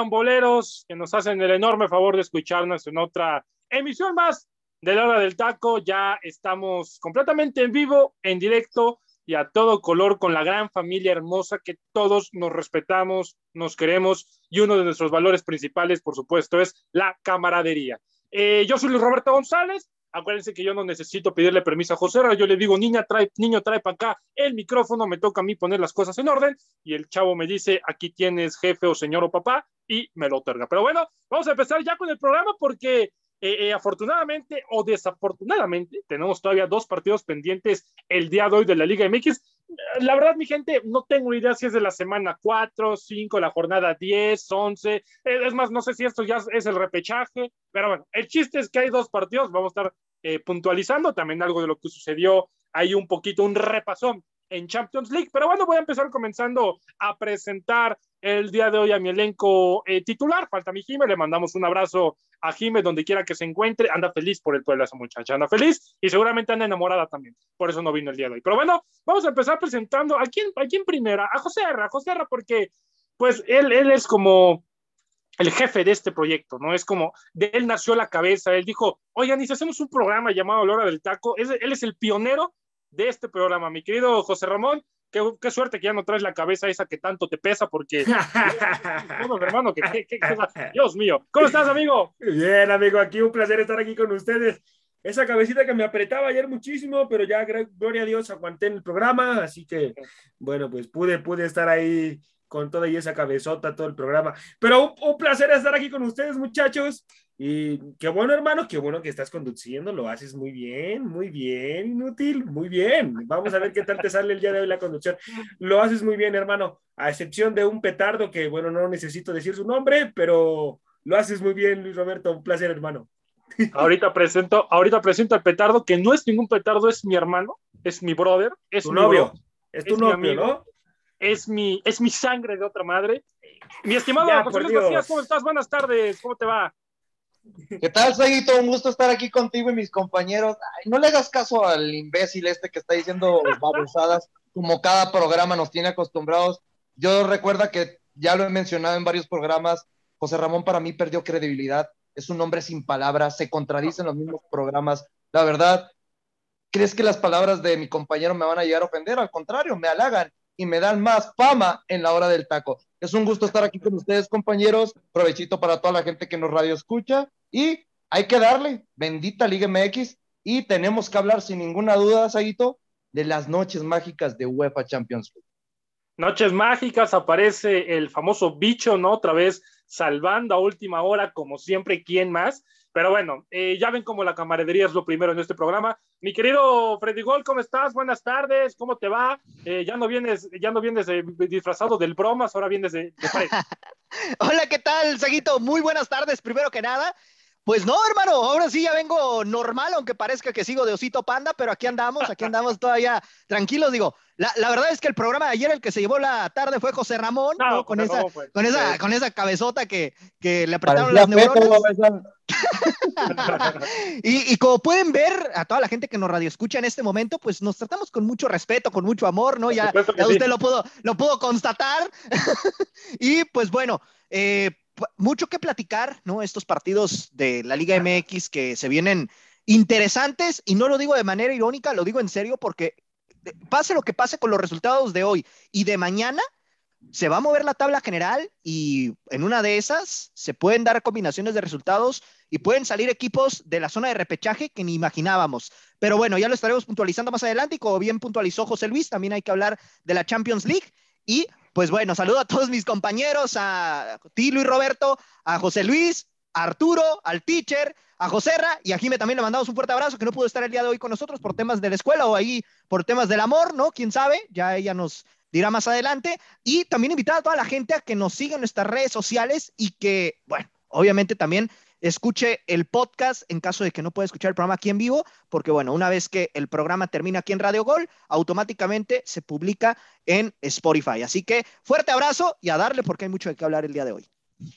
Pamboleros, que nos hacen el enorme favor de escucharnos en otra emisión más de la hora del taco. Ya estamos completamente en vivo, en directo y a todo color con la gran familia hermosa que todos nos respetamos, nos queremos y uno de nuestros valores principales, por supuesto, es la camaradería. Eh, yo soy Luis Roberto González Acuérdense que yo no necesito pedirle permiso a José, yo le digo, niña, trae, niño, trae para acá el micrófono, me toca a mí poner las cosas en orden, y el chavo me dice, aquí tienes jefe o señor o papá, y me lo otorga. Pero bueno, vamos a empezar ya con el programa porque eh, eh, afortunadamente o desafortunadamente tenemos todavía dos partidos pendientes el día de hoy de la Liga MX. La verdad, mi gente, no tengo idea si es de la semana 4, 5, la jornada 10, 11. Eh, es más, no sé si esto ya es el repechaje, pero bueno, el chiste es que hay dos partidos. Vamos a estar puntualizando también algo de lo que sucedió. Hay un poquito, un repasón en Champions League. Pero bueno, voy a empezar comenzando a presentar el día de hoy a mi elenco eh, titular. Falta mi Jime, le mandamos un abrazo a Jime donde quiera que se encuentre. Anda feliz por el pueblo esa muchacha, anda feliz y seguramente anda enamorada también. Por eso no vino el día de hoy. Pero bueno, vamos a empezar presentando a quién, a quién primera, a José Herra, José Herra, porque pues él, él es como el jefe de este proyecto, ¿no? Es como, de él nació la cabeza, él dijo, oigan, y si hacemos un programa llamado La Hora del Taco, él es el pionero de este programa. Mi querido José Ramón, qué, qué, suerte que ya no traes la cabeza esa que tanto te pesa, porque. hermano, que, Dios mío. ¿Cómo estás, amigo? Bien, amigo, aquí un placer estar aquí con ustedes. Esa cabecita que me apretaba ayer muchísimo, pero ya, gloria a Dios, aguanté en el programa, así que, bueno, pues pude, pude estar ahí con toda y esa cabezota, todo el programa. Pero un placer estar aquí con ustedes, muchachos. Y qué bueno, hermano, qué bueno que estás conduciendo, lo haces muy bien, muy bien, inútil, muy bien. Vamos a ver qué tal te sale el día de hoy la conducción. Lo haces muy bien, hermano, a excepción de un petardo que, bueno, no necesito decir su nombre, pero lo haces muy bien, Luis Roberto. Un placer, hermano. Ahorita presento, ahorita presento al petardo, que no es ningún petardo, es mi hermano, es mi brother, es tu mi novio, es tu novio, ¿no? Es mi, es mi sangre de otra madre. Mi estimado José Luis ¿cómo estás? Buenas tardes, ¿cómo te va? ¿Qué tal, Seguito? Un gusto estar aquí contigo y mis compañeros. no le hagas caso al imbécil este que está diciendo babosadas, como cada programa nos tiene acostumbrados. Yo recuerda que ya lo he mencionado en varios programas, José Ramón para mí perdió credibilidad, es un hombre sin palabras, se contradice en los mismos programas. La verdad, ¿crees que las palabras de mi compañero me van a llegar a ofender? Al contrario, me halagan y me dan más fama en la hora del taco. Es un gusto estar aquí con ustedes, compañeros. Provechito para toda la gente que nos radio escucha. Y hay que darle, bendita Liga MX. Y tenemos que hablar sin ninguna duda, Saguito, de las noches mágicas de UEFA Champions League. Noches mágicas, aparece el famoso bicho, ¿no? Otra vez salvando a última hora, como siempre, ¿quién más? Pero bueno, eh, ya ven cómo la camaradería es lo primero en este programa. Mi querido Freddy Gol, ¿cómo estás? Buenas tardes, ¿cómo te va? Eh, ya no vienes, ya no vienes disfrazado del bromas, ahora vienes de, de Hola, ¿qué tal, Seguito? Muy buenas tardes, primero que nada. Pues no, hermano, ahora sí ya vengo normal, aunque parezca que sigo de osito panda, pero aquí andamos, aquí andamos todavía tranquilos. Digo, la, la verdad es que el programa de ayer, el que se llevó la tarde fue José Ramón, ¿no? con, esa, con, esa, con esa cabezota que, que le apretaron las neuronas. y, y, como pueden ver, a toda la gente que nos radio escucha en este momento, pues nos tratamos con mucho respeto, con mucho amor, ¿no? Ya, ya usted lo pudo, lo pudo constatar. y pues bueno, eh, mucho que platicar, ¿no? Estos partidos de la Liga MX que se vienen interesantes y no lo digo de manera irónica, lo digo en serio porque pase lo que pase con los resultados de hoy y de mañana, se va a mover la tabla general y en una de esas se pueden dar combinaciones de resultados y pueden salir equipos de la zona de repechaje que ni imaginábamos. Pero bueno, ya lo estaremos puntualizando más adelante y como bien puntualizó José Luis, también hay que hablar de la Champions League y pues bueno, saludo a todos mis compañeros, a ti Luis Roberto, a José Luis, a Arturo, al teacher, a Joserra y a Jime también le mandamos un fuerte abrazo que no pudo estar el día de hoy con nosotros por temas de la escuela o ahí por temas del amor, ¿no? ¿Quién sabe? Ya ella nos dirá más adelante. Y también invitar a toda la gente a que nos siga en nuestras redes sociales y que, bueno, obviamente también escuche el podcast en caso de que no pueda escuchar el programa aquí en vivo, porque bueno, una vez que el programa termina aquí en Radio Gol, automáticamente se publica en Spotify. Así que fuerte abrazo y a darle porque hay mucho de qué hablar el día de hoy.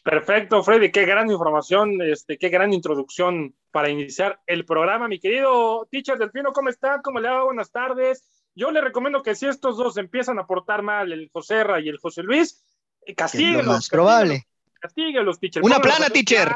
Perfecto, Freddy, qué gran información, este, qué gran introducción para iniciar el programa. Mi querido teacher Delfino, ¿cómo están? ¿Cómo le va? Buenas tardes. Yo le recomiendo que si estos dos empiezan a portar mal, el José Ra y el José Luis, castíguenlos. Es más probable. Castíguenlos, teacher. Una plana, teacher.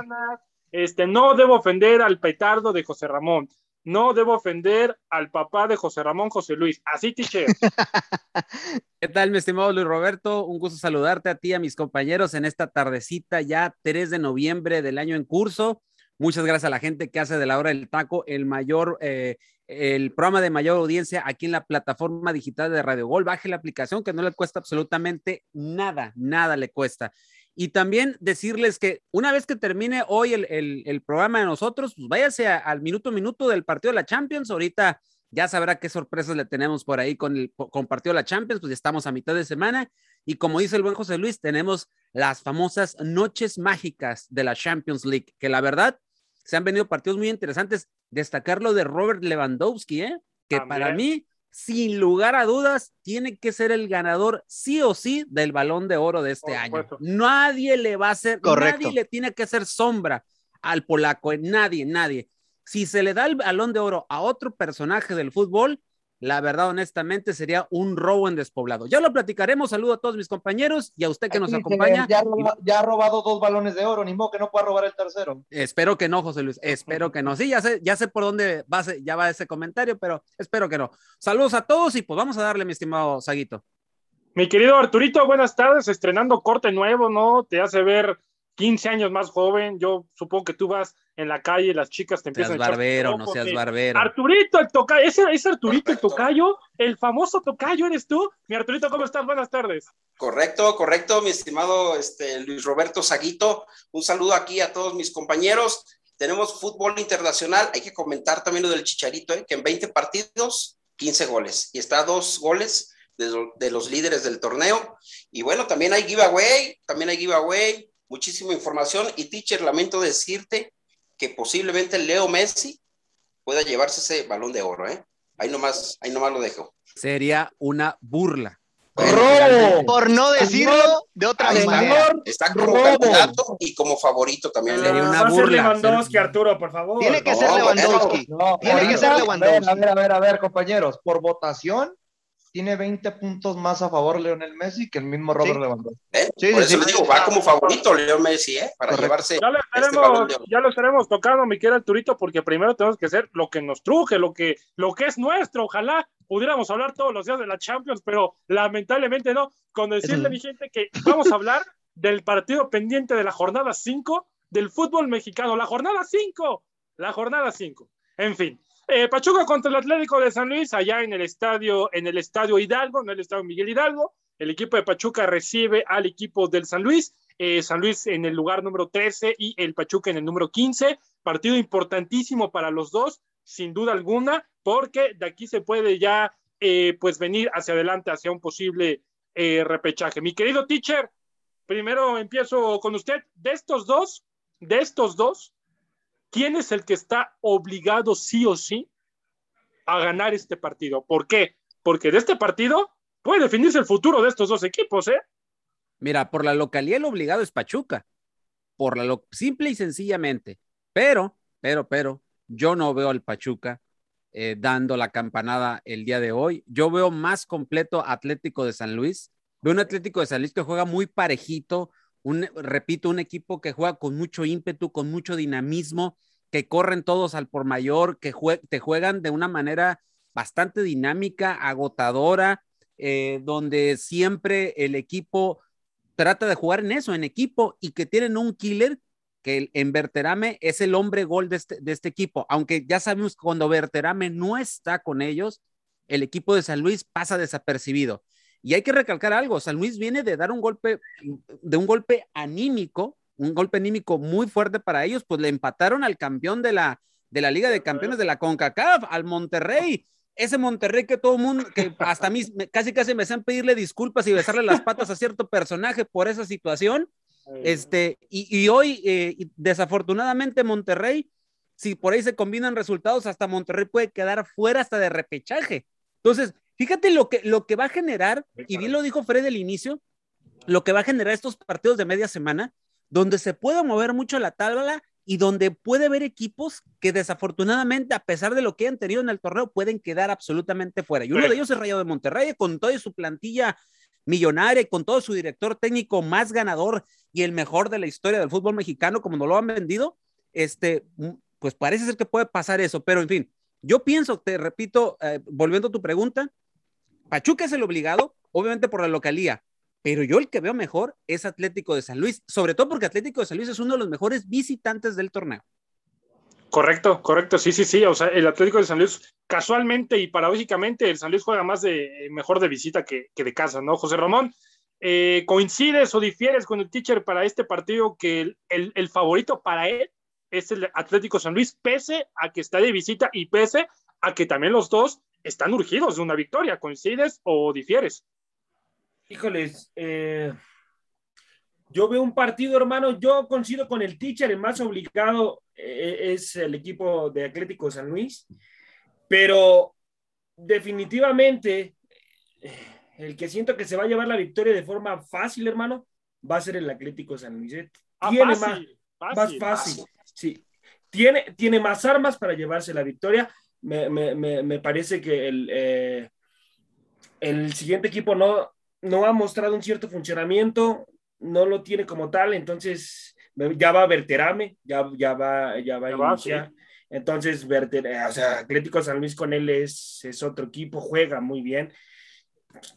Este, no debo ofender al petardo de José Ramón. No debo ofender al papá de José Ramón, José Luis. Así, teacher. ¿Qué tal, mi estimado Luis Roberto? Un gusto saludarte a ti, a mis compañeros en esta tardecita ya 3 de noviembre del año en curso. Muchas gracias a la gente que hace de la hora del taco el mayor, eh, el programa de mayor audiencia aquí en la plataforma digital de Radio Gol. Baje la aplicación que no le cuesta absolutamente nada, nada le cuesta. Y también decirles que una vez que termine hoy el, programa de nosotros, pues váyase al minuto a minuto del partido de la Champions. Ahorita ya sabrá qué sorpresas le tenemos por ahí con el con partido de la Champions, pues ya estamos a mitad de semana. Y como dice el buen José Luis, tenemos las famosas noches mágicas de la Champions League, que la verdad se han venido partidos muy interesantes. Destacar lo de Robert Lewandowski, ¿eh? que para mí sin lugar a dudas, tiene que ser el ganador sí o sí del balón de oro de este año. Nadie le va a hacer, nadie le tiene que hacer sombra al polaco, eh, nadie, nadie. Si se le da el balón de oro a otro personaje del fútbol, la verdad, honestamente, sería un robo en despoblado. Ya lo platicaremos. Saludo a todos mis compañeros y a usted que nos acompaña. Ya, ha robado dos balones de oro, ni modo que no pueda robar el tercero. Espero que no, José Luis. Espero que no. Sí, ya sé, ya sé por dónde va, ya va ese comentario, pero espero que no. Saludos a todos y pues vamos a darle, mi estimado Saguito. Mi querido Arturito, buenas tardes. Estrenando corte nuevo, ¿no? Te hace ver 15 años más joven. Yo supongo que tú vas en la calle, las chicas te empiezan seas barbero, no seas barbero. Arturito, el tocayo, ese es Arturito el tocayo, el famoso tocayo eres tú. Mi Arturito, ¿cómo estás? Buenas tardes. Correcto, correcto, mi estimado este, Luis Roberto Saguito. Un saludo aquí a todos mis compañeros. Tenemos fútbol internacional. Hay que comentar también lo del Chicharito, ¿eh? que en 20 partidos, 15 goles. Y está a dos goles de, de los líderes del torneo. Y bueno, también hay giveaway, también hay giveaway, muchísima información. Y teacher, lamento decirte que posiblemente Leo Messi pueda llevarse ese balón de oro, ¿eh? Ahí nomás, ahí nomás lo dejo. Sería una burla. Por no decirlo de otra manera. Está como candidato y como favorito también. Sería una burla. Ser Lewandowski, Arturo, por favor. Tiene que ser Lewandowski. Tiene que ser Lewandowski. A ver, a ver, a ver, compañeros. Por votación, tiene 20 puntos más a favor Leonel Messi que el mismo Robert Lewandowski. ¿Eh? Sí, Por eso le digo, va como favorito Leonel Messi, ¿eh? Para llevarse. Ya lo, este estaremos, este ya lo estaremos tocando, mi querido Arturito, porque primero tenemos que hacer lo que nos truje, lo que, lo que es nuestro. Ojalá pudiéramos hablar todos los días de la Champions, pero lamentablemente no. Con decirle a mi gente que vamos a hablar del partido pendiente de la jornada 5 del fútbol mexicano. La jornada 5, la jornada 5. En fin, eh, Pachuca contra el Atlético de San Luis, allá en el estadio, en el estadio Hidalgo, en el estadio Miguel Hidalgo. El equipo de Pachuca recibe al equipo del San Luis. Eh, San Luis en el lugar número 13 y el Pachuca en el número 15. Partido importantísimo para los dos, sin duda alguna, porque de aquí se puede ya eh, pues venir hacia adelante hacia un posible repechaje. Mi querido teacher, primero empiezo con usted. De estos dos, de estos dos, ¿quién es el que está obligado sí o sí a ganar este partido? ¿Por qué? Porque de este partido puede definirse el futuro de estos dos equipos, ¿eh? Mira, por la localidad el obligado es Pachuca, por la lo simple y sencillamente, pero, pero, pero, yo no veo al Pachuca eh, dando la campanada el día de hoy. Yo veo más completo Atlético de San Luis. Veo un Atlético de San Luis que juega muy parejito, repito, un equipo que juega con mucho ímpetu, con mucho dinamismo, que corren todos al por mayor, que te juegan de una manera bastante dinámica, agotadora, eh, donde siempre el equipo trata de jugar en eso, en equipo, y que tienen un killer que en Verterame es el hombre gol de este, de este equipo, aunque ya sabemos que cuando Verterame no está con ellos, el equipo de San Luis pasa desapercibido. Y hay que recalcar algo, San Luis viene de dar un golpe, de un golpe anímico, un golpe anímico muy fuerte para ellos, pues le empataron al campeón de la, de la Liga de Campeones de la CONCACAF, al Monterrey. Ese Monterrey que todo el mundo, que hasta a mí casi casi me hacen pedirle disculpas y besarle las patas a cierto personaje por esa situación. Este, y, y hoy, eh, desafortunadamente, Monterrey, si por ahí se combinan resultados, hasta Monterrey puede quedar fuera hasta de repechaje. Entonces, fíjate lo que, lo que va a generar, y bien lo dijo Fred al inicio, lo que va a generar estos partidos de media semana, donde se puede mover mucho la tabla y donde puede haber equipos que desafortunadamente, a pesar de lo que han tenido en el torneo, pueden quedar absolutamente fuera. Y uno de ellos es Rayo de Monterrey, con toda su plantilla millonaria, con todo su director técnico más ganador y el mejor de la historia del fútbol mexicano, como no lo han vendido, este, pues parece ser que puede pasar eso, pero en fin, yo pienso, te repito, eh, volviendo a tu pregunta, Pachuca es el obligado, obviamente por la localía, pero yo el que veo mejor es Atlético de San Luis, sobre todo porque Atlético de San Luis es uno de los mejores visitantes del torneo. Correcto, correcto, sí, sí, sí, o sea, el Atlético de San Luis, casualmente y paradójicamente, el San Luis juega más de mejor de visita que, que de casa, ¿no? José Ramón, eh, ¿coincides o difieres con el teacher para este partido que el, el, el, favorito para él es el Atlético San Luis, pese a que está de visita y pese a que también los dos están urgidos de una victoria? ¿Coincides o difieres? Híjoles, eh, yo veo un partido, hermano, yo coincido con el teacher, el más obligado eh, es el equipo de Atlético San Luis, pero definitivamente eh, el que siento que se va a llevar la victoria de forma fácil, hermano, va a ser el Atlético San Luis. Ah, tiene fácil, más, fácil, más fácil, sí. Tiene, tiene más armas para llevarse la victoria. Me, me, me, me parece que el, eh, el siguiente equipo no, no ha mostrado un cierto funcionamiento, no lo tiene como tal, entonces ya va a Verterame, ya, ya va, ya va a iniciar. Sí. Entonces, Verter, o sea, Atlético San Luis con él es, es otro equipo, juega muy bien.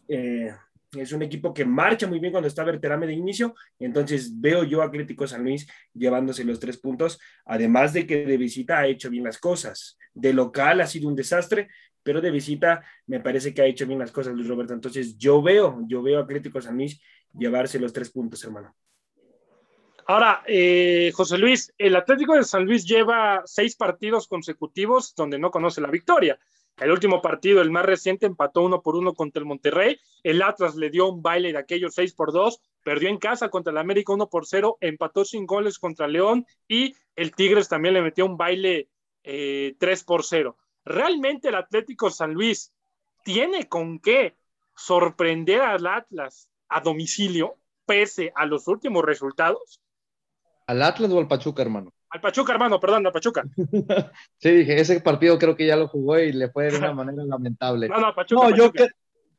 Eh, es un equipo que marcha muy bien cuando está Verterame de inicio, entonces veo yo a Atlético San Luis llevándose los tres puntos, además de que de visita ha hecho bien las cosas. De local ha sido un desastre, pero de visita me parece que ha hecho bien las cosas Luis Roberto. Entonces yo veo, yo veo a Atlético San Luis llevarse los tres puntos, hermano. Ahora, eh, José Luis, el Atlético de San Luis lleva seis partidos consecutivos donde no conoce la victoria. El último partido, el más reciente, empató uno por uno contra el Monterrey. El Atlas le dio un baile de aquellos seis por dos. Perdió en casa contra el América uno por cero. Empató sin goles contra León. Y el Tigres también le metió un baile eh, tres por cero. ¿Realmente el Atlético San Luis tiene con qué sorprender al Atlas a domicilio, pese a los últimos resultados? ¿Al Atlas o al Pachuca, hermano? Al Pachuca, hermano, perdón, al Pachuca. sí, dije, ese partido creo que ya lo jugó y le fue de una manera lamentable. No, no, Pachuca. No, Pachuca. Yo, que,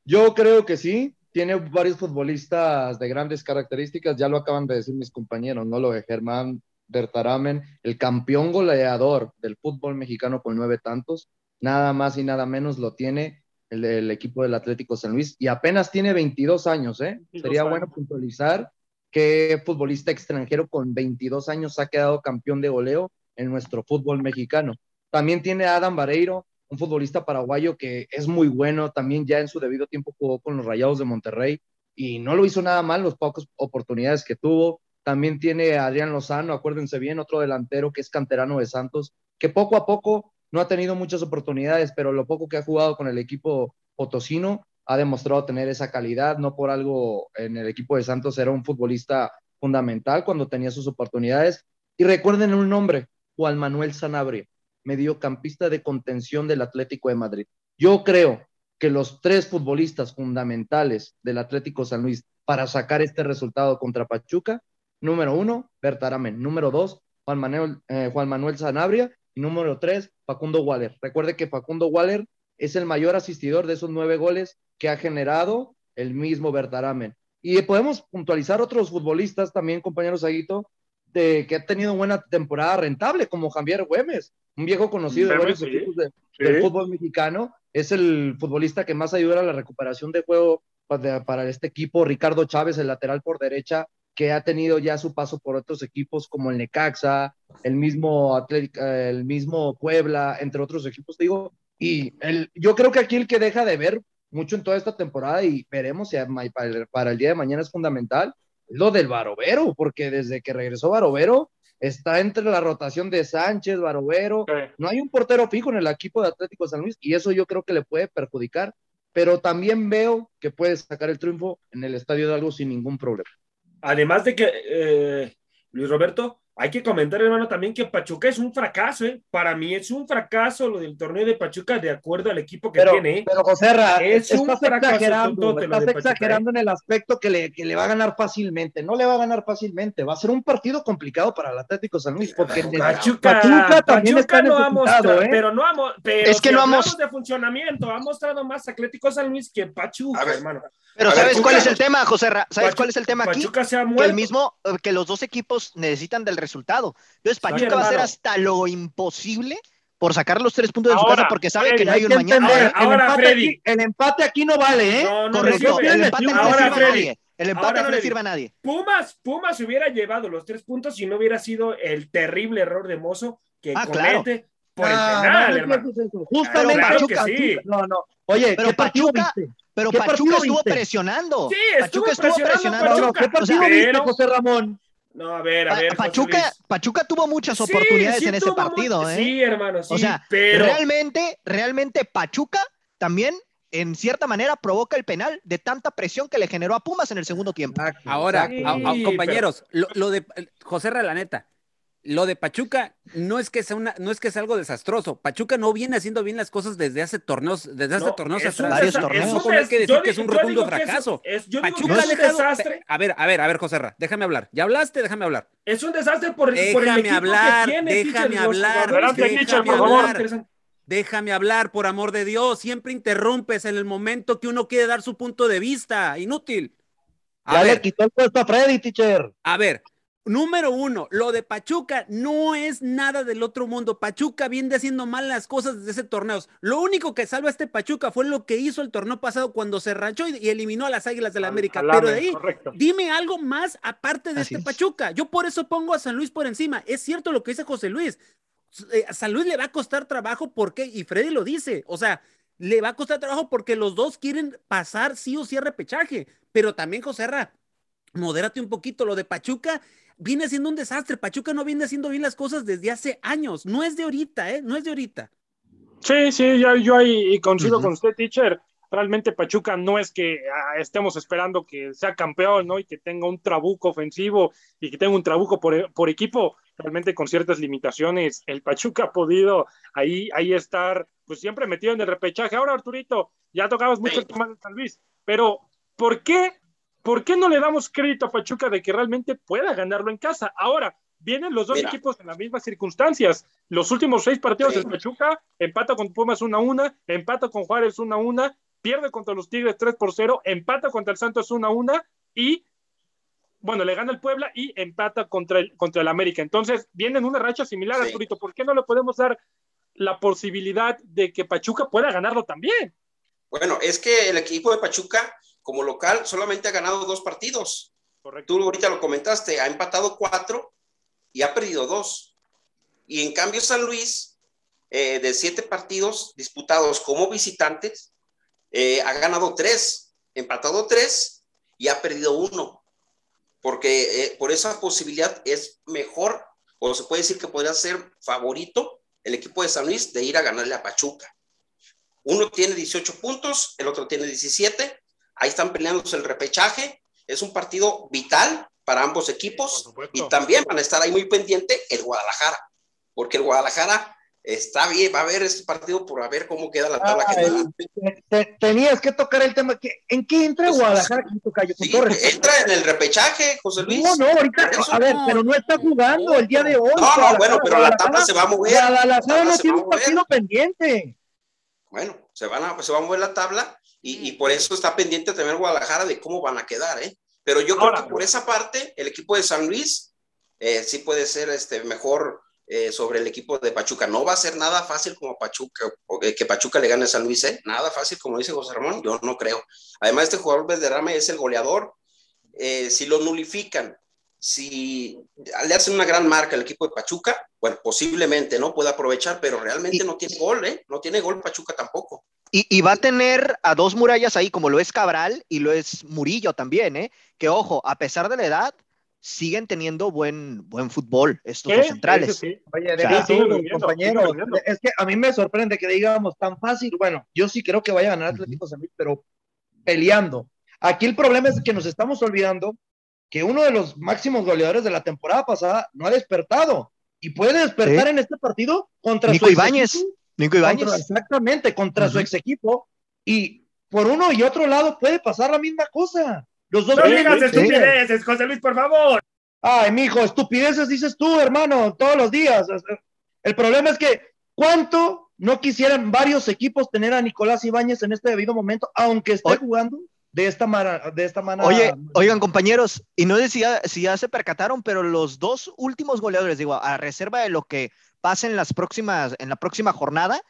yo creo que sí. Tiene varios futbolistas de grandes características, ya lo acaban de decir mis compañeros, ¿no? Lo de Germán Bertaramen, el campeón goleador del fútbol mexicano con nueve tantos, nada más y nada menos lo tiene el, el equipo del Atlético San Luis y apenas tiene 22 años, ¿eh? Sería años. bueno puntualizar qué futbolista extranjero con 22 años ha quedado campeón de goleo en nuestro fútbol mexicano. También tiene a Adam Vareiro, un futbolista paraguayo que es muy bueno, también ya en su debido tiempo jugó con los Rayados de Monterrey y no lo hizo nada mal los pocas oportunidades que tuvo. También tiene a Adrián Lozano, acuérdense bien, otro delantero que es canterano de Santos, que poco a poco no ha tenido muchas oportunidades, pero lo poco que ha jugado con el equipo potosino ha demostrado tener esa calidad, no por algo en el equipo de Santos era un futbolista fundamental cuando tenía sus oportunidades. Y recuerden un nombre, Juan Manuel Sanabria, mediocampista de contención del Atlético de Madrid. Yo creo que los tres futbolistas fundamentales del Atlético San Luis para sacar este resultado contra Pachuca, número uno, Bertaramen, número dos, Juan Manuel, eh, Juan Manuel Sanabria, y número tres, Facundo Waller. Recuerde que Facundo Waller es el mayor asistidor de esos nueve goles que ha generado el mismo Bertaramen. Y podemos puntualizar otros futbolistas también, compañeros Aguito, de, que ha tenido buena temporada rentable, como Javier Güemes, un viejo conocido de varios sí, equipos de, sí. del fútbol mexicano, es el futbolista que más ayuda a la recuperación de juego para, para este equipo. Ricardo Chávez, el lateral por derecha, que ha tenido ya su paso por otros equipos como el Necaxa, el mismo Atlético, el mismo Puebla, entre otros equipos, digo. Y el, yo creo que aquí el que deja de ver mucho en toda esta temporada y veremos si para el, para el día de mañana es fundamental, es lo del Barovero, porque desde que regresó Barovero está entre la rotación de Sánchez, Barovero, no hay un portero fijo en el equipo de Atlético San Luis y eso yo creo que le puede perjudicar, pero también veo que puede sacar el triunfo en el estadio de algo sin ningún problema. Además de que, eh, Luis Roberto, hay que comentar, hermano, también que Pachuca es un fracaso, ¿eh? Para mí es un fracaso lo del torneo de Pachuca de acuerdo al equipo que tiene. ¿eh? Pero, José Ra, es un fracaso exagerando, estás exagerando ¿eh? en el aspecto que le, que le va a ganar fácilmente. No le va a ganar fácilmente. Va a ser un partido complicado para el Atlético San Luis. Porque Pachuca, Pachuca también está no ha mostrado, ¿eh? pero no ha, pero es que si no hablamos de funcionamiento, ha mostrado más Atlético San Luis que Pachuca, hermano. Pero ¿sabes cuál es el tema, José Ra? ¿Sabes cuál es el tema aquí? Que el mismo, que los dos equipos necesitan del resultado. Entonces, Pachuca va a hacer hasta lo imposible por sacar los tres puntos de su casa porque sabe que no hay un mañana. Ahora, el, empate Aquí, el, empate aquí, no vale, ¿eh? Correcto, el empate no le sirve a nadie. El empate no le sirve a nadie. Pumas, Pumas hubiera llevado los tres puntos si no hubiera sido el terrible error de Mozo que ah, comete por el ah, penal, hermano. Justamente Pachuca, sí. No, no. Oye, pero Pachuca, pero Pachuca estuvo presionando. Sí, estuvo Pachuca estuvo presionando. presionando. ¿Qué partido viste, José Ramón? No, a ver, a ver. Pachuca, Pachuca tuvo muchas oportunidades en ese partido, ¿eh? Sí, hermano, sí. O sea, pero... realmente, realmente Pachuca también en cierta manera provoca el penal de tanta presión que le generó a Pumas en el segundo tiempo. Ahora, compañeros, lo, de José neta lo de Pachuca no es que sea una, no es que sea algo desastroso. Pachuca no viene haciendo bien las cosas desde hace torneos, desde hace torneos atrás. Varios torneos. No hay que decir que es un rotundo fracaso. Pachuca ha dejado. A ver, a ver, a ver, José Ra, déjame hablar. ¿Ya hablaste? Déjame hablar. Es un desastre por, déjame por el equipo hablar, que tiene. Déjame hablar. Déjame hablar. Déjame hablar, por amor de Dios. Siempre interrumpes en el momento que uno quiere dar su punto de vista. Inútil. A ya ver, le quitó el puesto a Freddy, teacher. A ver, Número uno, lo de Pachuca no es nada del otro mundo. Pachuca viene haciendo mal las cosas desde ese torneo. Lo único que salva a este Pachuca fue lo que hizo el torneo pasado cuando se ranchó y, eliminó a las Águilas del la América. Pero de ahí, dime algo más aparte de este Pachuca. Yo por eso pongo a San Luis por encima. Es cierto lo que dice José Luis. Eh, a San Luis le va a costar trabajo porque, y Freddy lo dice, o sea, le va a costar trabajo porque los dos quieren pasar sí o sí a repechaje. Pero también, José Ra, modérate un poquito. Lo de Pachuca viene siendo un desastre. Pachuca no viene haciendo bien las cosas desde hace años. No es de ahorita, ¿eh? No es de ahorita. Sí, sí, yo, yo ahí coincido con usted, teacher. Realmente Pachuca no es que ah, estemos esperando que sea campeón, ¿no? Y que tenga un trabuco ofensivo y que tenga un trabuco por, por equipo. Realmente con ciertas limitaciones, el Pachuca ha podido ahí, ahí estar, pues siempre metido en el repechaje. Ahora, Arturito, ya tocabas mucho el tema de San Luis, pero ¿por qué ¿por qué no le damos crédito a Pachuca de que realmente pueda ganarlo en casa? Ahora, vienen los dos equipos en las mismas circunstancias. Los últimos seis partidos de Pachuca, empata con Pumas 1 a 1, empata con Juárez 1 a 1, pierde contra los Tigres 3 por 0, empata contra el Santos 1 a 1 y, bueno, le gana el Puebla y empata contra el, contra el América. Entonces, vienen una racha similar, sí. ¿Por qué no le podemos dar la posibilidad de que Pachuca pueda ganarlo también? Bueno, es que el equipo de Pachuca como local solamente ha ganado dos partidos. Correcto. Tú ahorita lo comentaste, ha empatado cuatro y ha perdido dos. Y en cambio San Luis, eh, de siete partidos disputados como visitantes, eh, ha ganado tres, empatado tres y ha perdido uno. Porque eh, por esa posibilidad es mejor, o se puede decir que podría ser favorito el equipo de San Luis de ir a ganarle a Pachuca. Uno tiene 18 puntos, el otro tiene 17 Ahí están peleándose el repechaje. Es un partido vital para ambos equipos y también van a estar ahí muy pendiente el Guadalajara, porque el Guadalajara está bien, va a ver este partido por a ver cómo queda la tabla tenías que tocar el tema. ¿En qué entra pues, Guadalajara? Sí, entra en el repechaje, José Luis. No, no, ahorita, a ver, pero no está jugando el día de hoy. No, no, bueno, pero la tabla se va a mover. Guadalajara no tiene un partido pendiente. Bueno, se, van a, se va a mover la tabla y, por eso está pendiente también Guadalajara de cómo van a quedar, ¿eh? Pero yo creo que por esa parte, el equipo de San Luis eh, sí puede ser este, mejor eh, sobre el equipo de Pachuca. No va a ser nada fácil como Pachuca, que Pachuca le gane a San Luis, ¿eh? Nada fácil, como dice José Ramón, yo no creo. Además, este jugador Valderrama es el goleador. Eh, si lo nulifican, si le hacen una gran marca al equipo de Pachuca, bueno, posiblemente no pueda aprovechar, pero realmente no tiene gol, ¿eh? No tiene gol Pachuca tampoco. Y, y, va a tener a dos murallas ahí, como lo es Cabral y lo es Murillo también, ¿eh? Que ojo, a pesar de la edad, siguen teniendo buen, buen fútbol estos dos centrales. Sí, sí. Oye, de o sea, compañeros, es que a mí me sorprende que digamos tan fácil, bueno, yo sí creo que vaya a ganar Atlético San Luis, pero peleando. Aquí el problema es que nos estamos olvidando que uno de los máximos goleadores de la temporada pasada no ha despertado y puede despertar ¿Sí? en este partido contra Nico su Ibáñez. Equipo, Nico Ibáñez. Contra, exactamente, contra uh -huh. su ex equipo y por uno y otro lado puede pasar la misma cosa. Los dos no digas estupideces, José Luis, por favor. Ay, mijo, estupideces dices tú, hermano, todos los días. El problema es que, ¿cuánto no quisieran varios equipos tener a Nicolás Ibáñez en este debido momento, aunque esté Oye. jugando de esta, manera, de esta manera? Oye, oigan, compañeros, y no sé si ya, si ya se percataron, pero los dos últimos goleadores, digo, a reserva de lo que pase en las próximas, en la próxima jornada,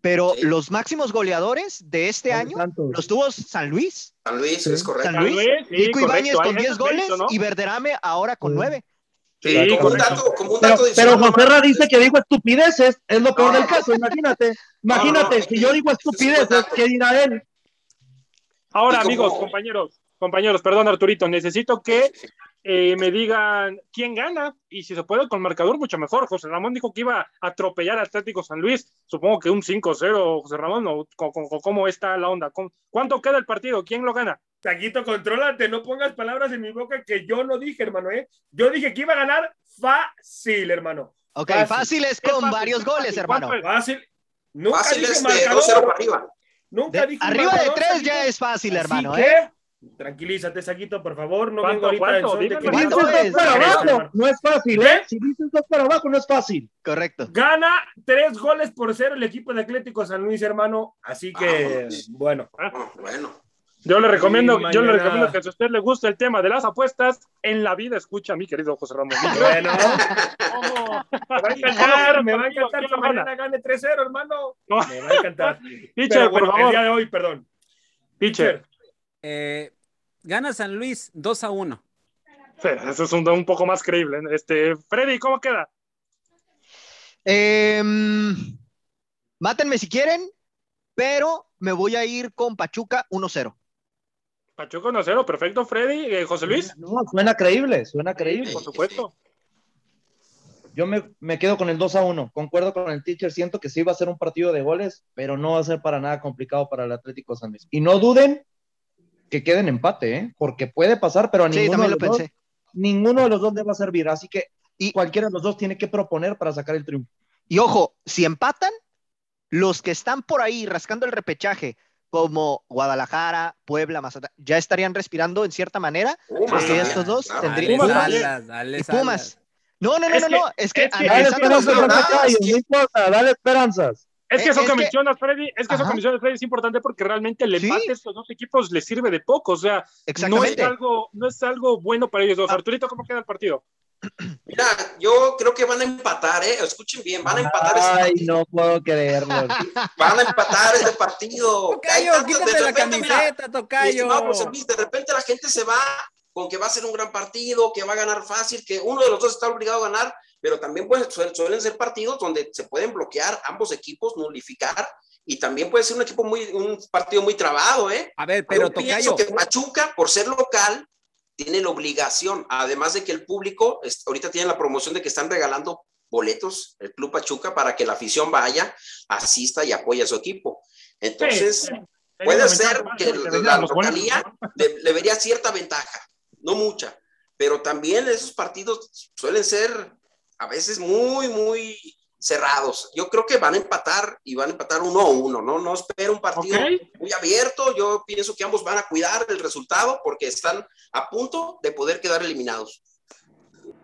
pero sí. los máximos goleadores de este San año Santos. los tuvo San Luis. San Luis, sí. es correcto. San Luis, sí, Nico Ibáñez con 10 goles ¿no? y Verderame ahora con 9. Sí, como, un dato, como un dato pero, pero José dice que dijo estupideces, es lo peor no, del caso, imagínate, imagínate, no, si yo digo estupideces, ¿qué dirá él? Ahora, amigos, compañeros, compañeros, perdón Arturito, necesito que eh, me digan quién gana y si se puede con marcador mucho mejor. José Ramón dijo que iba a atropellar a Atlético San Luis, supongo que un 5-0, José Ramón, o, ¿cómo está la onda? ¿Cuánto queda el partido? ¿Quién lo gana? Taquito, contrólate, no pongas palabras en mi boca que yo no dije, hermano, ¿eh? Yo dije que iba a ganar fácil, hermano. Ok, fácil, fácil es con fácil, varios goles, fácil, hermano. Fácil. Nunca fácil dije es marcador. de 2-0 para arriba. Nunca de, dije Arriba marcador, de 3 ya es fácil, hermano, ¿eh? Tranquilízate, Saquito, por favor. No ¿Cuánto, vengo ahorita cuánto? de que ¿Cuánto Si dices es? dos para abajo, no es fácil, ¿Qué? ¿eh? Si dices dos para abajo, no es fácil. Correcto. Gana tres goles por cero el equipo de Atlético San Luis, hermano. Así que, Ah, bueno. Ah, bueno. Yo le recomiendo, Sí, yo le recomiendo que si a usted le gusta el tema de las apuestas, en la vida escucha a mi querido José Ramón. Bueno, ¿Cómo? me va a encantar, me va a encantar ¿Quién que mañana gane 3-0, hermano. No. Me va a encantar. Pitcher, Pero por bueno, el favor. día de hoy, perdón. Pitcher. Eh, gana San Luis 2 a 1. Sí, eso es un, un poco más creíble. Este, Freddy, ¿cómo queda? Eh, mátenme si quieren, pero me voy a ir con Pachuca 1-0. Pachuco 1-0, perfecto, Freddy. Eh, José Luis, No, suena creíble, suena creíble. por supuesto. Yo me, me quedo con el 2 a 1. Concuerdo con el teacher. Siento que sí va a ser un partido de goles, pero no va a ser para nada complicado para el Atlético San Luis. Y no duden que quede en empate, ¿eh? porque puede pasar, pero a Sí, ninguno, también de lo los pensé. dos, ninguno de los dos le va a servir. Así que Y- cualquiera de los dos tiene que proponer para sacar el triunfo. Y ojo, si empatan, los que están por ahí rascando el repechaje, como Guadalajara, Puebla, Mazatlán, ya estarían respirando en cierta manera, Pumas porque estos dos claro. tendrían Pumas Pumas también. Alas, dale y Pumas. alas. No, no, no, Es no, no, es que es que- Dale esperanzas no, no dale esperanzas. Es que eso es que que- mencionas, Freddy, es que eso Ajá. que mencionas, Freddy, es importante porque realmente el Sí. empate a estos dos equipos les sirve de poco. O sea, no es algo, no es algo bueno para ellos dos. Ah. Arturito, ¿cómo queda el partido? Mira, yo creo que van a empatar, ¿eh? Escuchen bien, van a empatar ese Ay, partido. no puedo creerlo. Van a empatar ese partido. Tocayo, quítate de la repente, mira, camiseta, mi Tocayo. Luis, de repente la gente se va con que va a ser un gran partido, que va a ganar fácil, que uno de los dos está obligado a ganar, pero también pues, suelen, suelen ser partidos donde se pueden bloquear ambos equipos, nulificar, y también puede ser un equipo muy, un partido muy trabado, ¿eh? A ver, pero Yo pienso Tocayo, que Pachuca, por ser local, tiene la obligación, además de que el público, es- ahorita tiene la promoción de que están regalando boletos, el Club Pachuca, para que la afición vaya, asista y apoye a su equipo. Entonces, Sí, puede sería ser que que la localía ¿no? le, le vería cierta ventaja, no mucha, pero también esos partidos suelen ser a veces muy, muy cerrados. Yo creo que van a empatar y van a empatar uno a uno, ¿no? No espero un partido muy abierto. Yo pienso que ambos van a cuidar el resultado porque están a punto de poder quedar eliminados.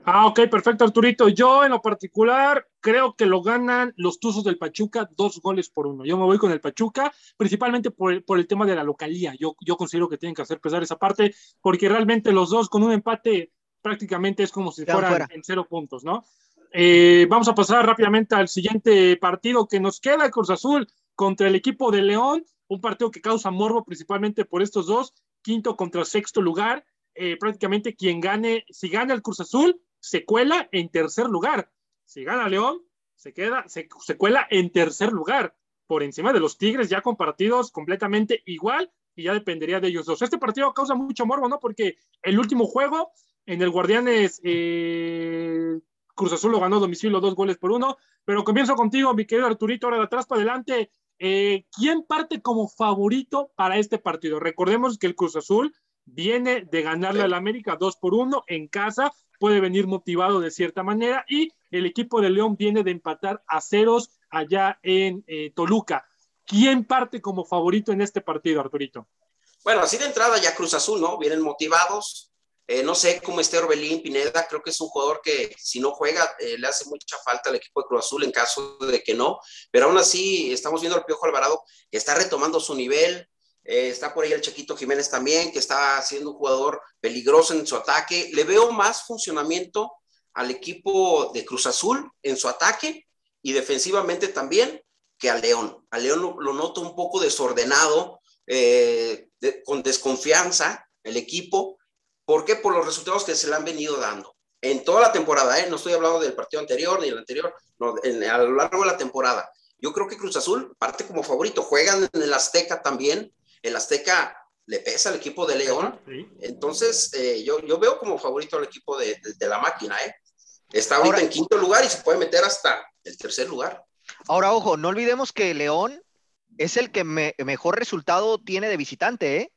Ah, ok, perfecto, Arturito. Yo en lo particular creo que lo ganan los Tuzos del Pachuca dos goles por uno. Yo me voy con el Pachuca, principalmente por el, por el tema de la localía. Yo, yo considero que tienen que hacer pesar esa parte, porque realmente los dos con un empate prácticamente es como si fueran fuera. en cero puntos, ¿no? Eh, vamos a pasar rápidamente al siguiente partido que nos queda, Cruz Azul contra el equipo de León, un partido que causa morbo principalmente por estos dos, quinto contra sexto lugar. Eh, prácticamente quien gane, si gana el Cruz Azul, se cuela en tercer lugar. Si gana León, se queda, se, se cuela en tercer lugar, por encima de los Tigres, ya con partidos completamente igual y ya dependería de ellos dos. Este partido causa mucho morbo, ¿no? Porque el último juego en el Guardianes eh, Cruz Azul lo ganó domicilio dos goles por uno, pero comienzo contigo, mi querido Arturito, ahora de atrás para adelante. Eh, ¿Quién parte como favorito para este partido? Recordemos que el Cruz Azul viene de ganarle al América dos por uno en casa, puede venir motivado de cierta manera y el equipo de León viene de empatar a ceros allá en eh, Toluca. ¿Quién parte como favorito en este partido, Arturito? Bueno, así de entrada ya Cruz Azul, ¿no? Vienen motivados. Eh, no sé cómo esté Orbelín Pineda, creo que es un jugador que si no juega eh, le hace mucha falta al equipo de Cruz Azul en caso de que no, pero aún así estamos viendo al Piojo Alvarado que está retomando su nivel, eh, está por ahí el Chiquito Jiménez también, que está siendo un jugador peligroso en su ataque. Le veo más funcionamiento al equipo de Cruz Azul en su ataque y defensivamente también que a León. A León lo, noto un poco desordenado, con desconfianza el equipo. ¿Por qué? Por los resultados que se le han venido dando. En toda la temporada, ¿eh? no estoy hablando del partido anterior ni el anterior, a lo largo de la temporada. Yo creo que Cruz Azul parte como favorito. Juegan en el Azteca también. El Azteca le pesa al equipo de León. Entonces, eh, yo, yo veo como favorito al equipo de, la máquina. ¿eh? Está ahorita en quinto lugar y se puede meter hasta el tercer lugar. Ahora, ojo, no olvidemos que León es el que mejor resultado tiene de visitante, ¿eh?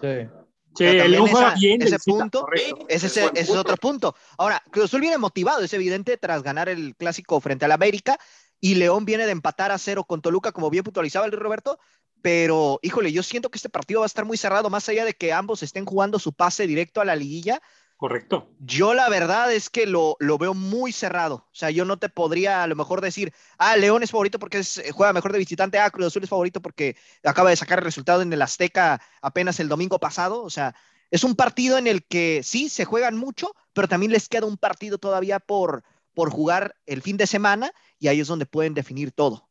Sí. Sí, el bien. Ese punto, ese, es, otro punto. Ahora, Cruz Azul viene motivado, es evidente, tras ganar el clásico frente al América, y León viene de empatar a cero con Toluca, como bien puntualizaba el Roberto, pero híjole, yo siento que este partido va a estar muy cerrado, más allá de que ambos estén jugando su pase directo a la liguilla. Correcto. Yo la verdad es que lo, lo, veo muy cerrado. O sea, yo no te podría a lo mejor decir, ah, León es favorito porque eh, juega mejor de visitante, ah, Cruz Azul es favorito porque acaba de sacar el resultado en el Azteca apenas el domingo pasado. O sea, es un partido en el que sí, se juegan mucho, pero también les queda un partido todavía por, por jugar el fin de semana y ahí es donde pueden definir todo.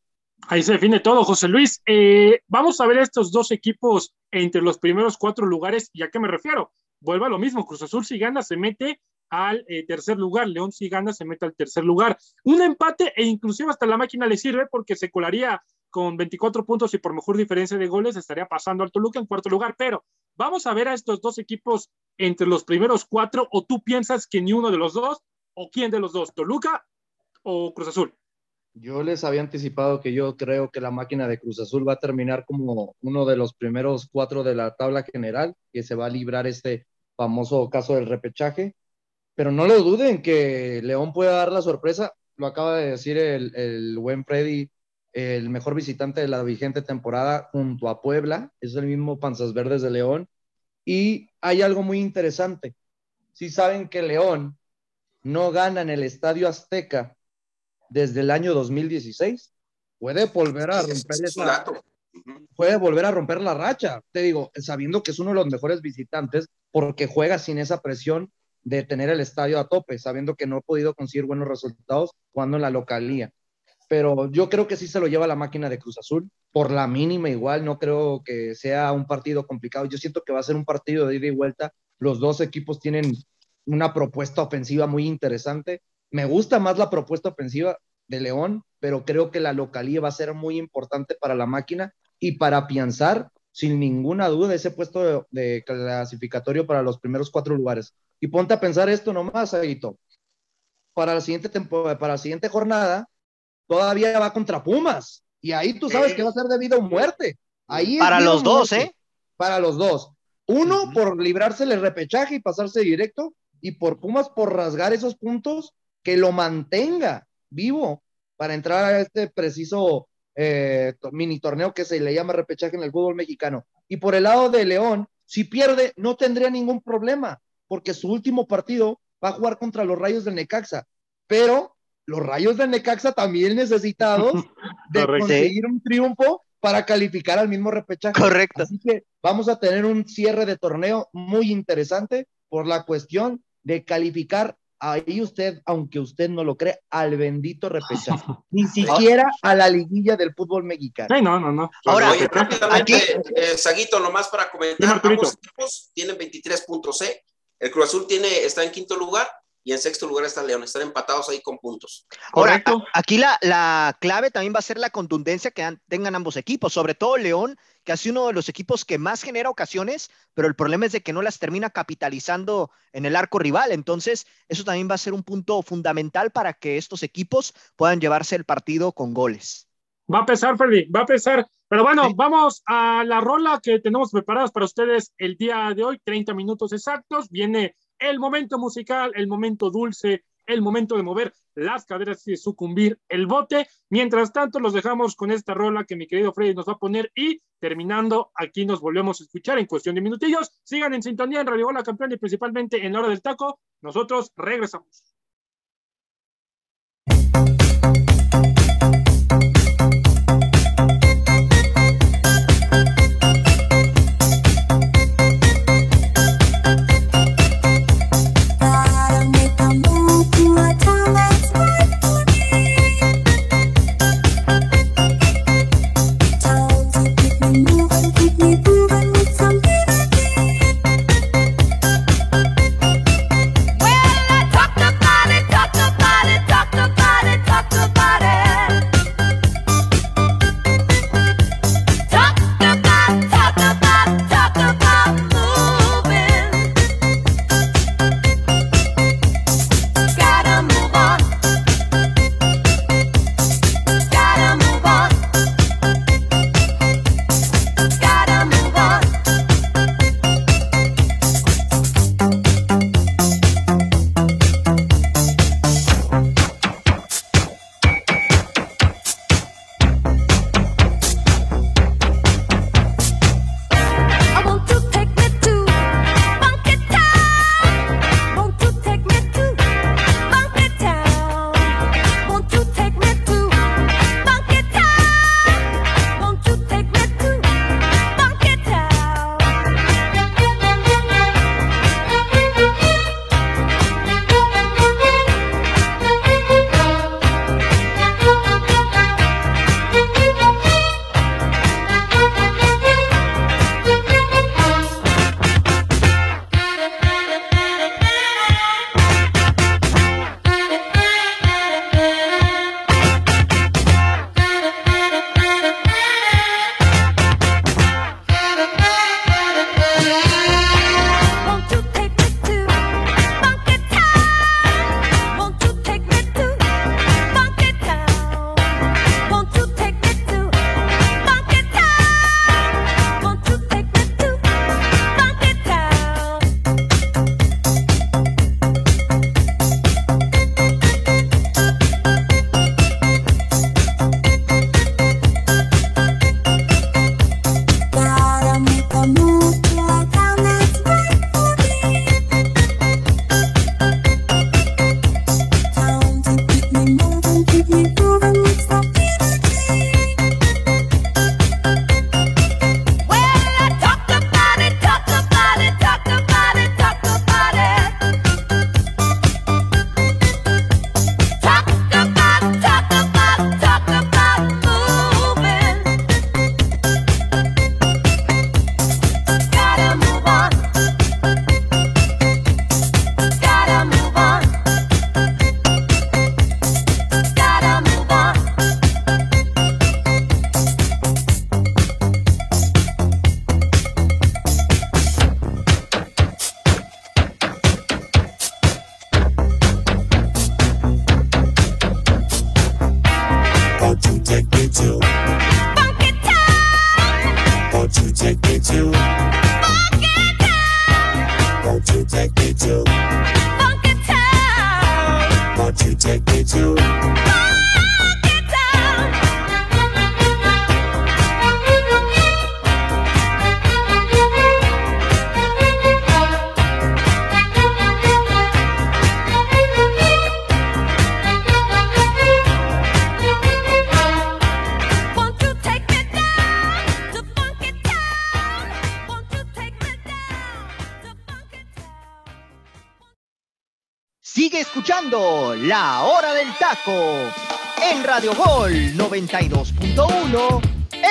Ahí se define todo, José Luis. Eh, vamos a ver estos dos equipos entre los primeros cuatro lugares. ¿Y a qué me refiero? vuelva a lo mismo, Cruz Azul si gana se mete al eh, tercer lugar, León si gana se mete al tercer lugar. Un empate e inclusive hasta la máquina le sirve porque se colaría con 24 puntos y por mejor diferencia de goles estaría pasando al Toluca en cuarto lugar, pero vamos a ver a estos dos equipos entre los primeros cuatro o tú piensas que ni uno de los dos o quién de los dos, Toluca o Cruz Azul. Yo les había anticipado que yo creo que la máquina de Cruz Azul va a terminar como uno de los primeros cuatro de la tabla general, que se va a librar este famoso caso del repechaje. Pero no lo duden que León pueda dar la sorpresa. Lo acaba de decir el, el buen Freddy, el mejor visitante de la vigente temporada junto a Puebla. Es el mismo Panzas Verdes de León. Y hay algo muy interesante. Si saben que León no gana en el Estadio Azteca desde el año 2016. Puede volver a romper esa, puede volver a romper la racha. Te digo, sabiendo que es uno de los mejores visitantes porque juega sin esa presión de tener el estadio a tope, sabiendo que no ha podido conseguir buenos resultados jugando en la localía. Pero yo creo que sí se lo lleva la máquina de Cruz Azul, por la mínima igual, no creo que sea un partido complicado. Yo siento que va a ser un partido de ida y vuelta. Los dos equipos tienen una propuesta ofensiva muy interesante me gusta más la propuesta ofensiva de León, pero creo que la localía va a ser muy importante para la máquina y para afianzar sin ninguna duda ese puesto de, clasificatorio para los primeros cuatro lugares. Y ponte a pensar esto nomás, Aguito. Para la siguiente temporada, para la siguiente jornada, todavía va contra Pumas. Y ahí tú sabes que va a ser debido a muerte. Ahí para los dos, ¿eh? Para los dos. Uno, por librarse el repechaje y pasarse directo, y por Pumas por rasgar esos puntos que lo mantenga vivo para entrar a este preciso eh, mini torneo que se le llama repechaje en el fútbol mexicano. Y por el lado de León, si pierde, no tendría ningún problema, porque su último partido va a jugar contra los Rayos del Necaxa. Pero los Rayos del Necaxa también necesitados de conseguir un triunfo para calificar al mismo repechaje. Correcto. Así que vamos a tener un cierre de torneo muy interesante por la cuestión de calificar ahí usted, aunque usted no lo cree, al bendito repechaje. Ni siquiera a la liguilla del fútbol mexicano. no, no, no. Ahora, Oye, rápidamente, eh, Saguito, nomás para comentar, ambos equipos tienen 23 puntos, ¿eh? El Cruz Azul tiene, está en quinto lugar y en sexto lugar está León. Están empatados ahí con puntos. Ahora, aquí la, la, clave también va a ser la contundencia que tengan ambos equipos, sobre todo León, que ha sido uno de los equipos que más genera ocasiones, pero el problema es de que no las termina capitalizando en el arco rival. Entonces, eso también va a ser un punto fundamental para que estos equipos puedan llevarse el partido con goles. Va a pesar, Freddy, va a pesar. Pero bueno, vamos a la rola que tenemos preparadas para ustedes el día de hoy, 30 minutos exactos. Viene el momento musical, el momento dulce, el momento de mover las caderas y sucumbir el bote. Mientras tanto, los dejamos con esta rola que mi querido Freddy nos va a poner y terminando, aquí nos volvemos a escuchar en cuestión de minutillos. Sigan en sintonía en Radio Bola Campeón y principalmente en la hora del taco. Nosotros regresamos. La Hora del Taco en Radio Gol 92.1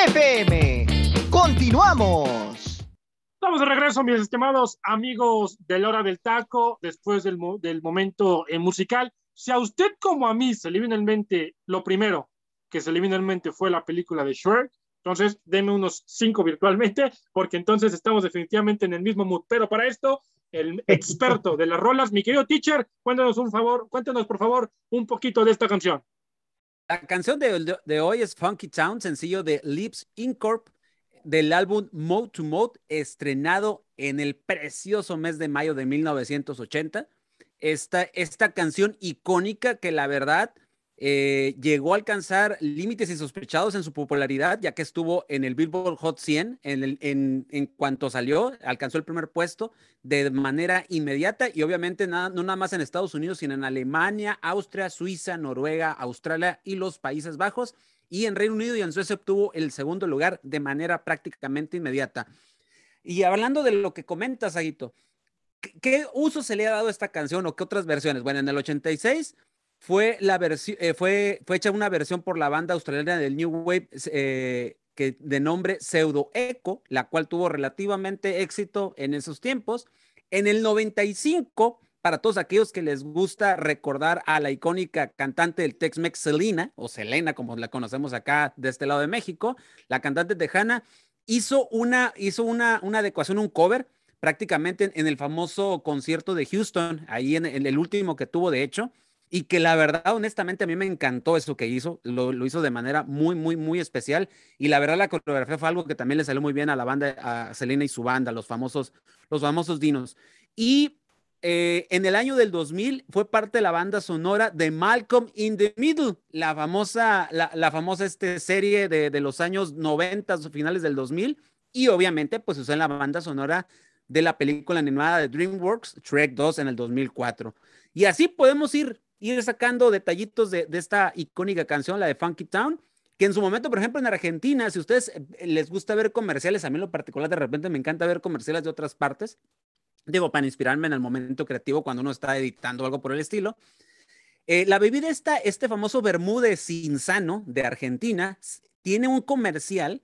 FM. Continuamos. Estamos de regreso, mis estimados amigos de La Hora del Taco, después del, momento eh, musical. Si a usted como a mí se le viene en mente, lo primero que se le viene en mente fue la película de Shrek, entonces deme unos cinco virtualmente, porque entonces estamos definitivamente en el mismo mood. Pero para esto, el experto de las rolas, mi querido teacher, cuéntanos un favor, cuéntanos por favor un poquito de esta canción. La canción de, hoy es Funky Town, sencillo de Lips Incorp del álbum Mode to Mode, estrenado en el precioso mes de mayo de 1980. Esta, esta canción icónica que la verdad eh, llegó a alcanzar límites insospechados en su popularidad, ya que estuvo en el Billboard Hot 100 en, cuanto salió, alcanzó el primer puesto de manera inmediata y obviamente no nada más en Estados Unidos, sino en Alemania, Austria, Suiza, Noruega, Australia y los Países Bajos. Y en Reino Unido y en Suecia obtuvo el segundo lugar de manera prácticamente inmediata. Y hablando de lo que comentas, Aguito, ¿qué, uso se le ha dado a esta canción o qué otras versiones? Bueno, en el 86 fue, la eh, fue, fue hecha una versión por la banda australiana del New Wave eh, que, de nombre Pseudo Echo, la cual tuvo relativamente éxito en esos tiempos. En el 95, para todos aquellos que les gusta recordar a la icónica cantante del Tex-Mex Selena, o Selena como la conocemos acá de este lado de México, la cantante tejana, hizo una, hizo una, una adecuación, un cover, prácticamente en, el famoso concierto de Houston, ahí en el último que tuvo, de hecho, y que la verdad, honestamente, a mí me encantó eso que hizo, lo, hizo de manera muy, muy, muy especial, y la verdad la coreografía fue algo que también le salió muy bien a la banda, a Selena y su banda, los famosos, los famosos dinos. Y eh, en el año del 2000 fue parte de la banda sonora de Malcolm in the Middle, la famosa, la, famosa este, serie de, de, los años 90, finales del 2000, y obviamente pues usó en la banda sonora de la película animada de DreamWorks, Trek 2 en el 2004. Y así podemos ir ir sacando detallitos de, esta icónica canción, la de Funky Town, que en su momento, por ejemplo, en Argentina, si a ustedes eh, les gusta ver comerciales, a mí en lo particular de repente me encanta ver comerciales de otras partes, digo, para inspirarme en el momento creativo cuando uno está editando algo por el estilo. Eh, la bebida esta, este famoso Bermúdez Insano de Argentina, tiene un comercial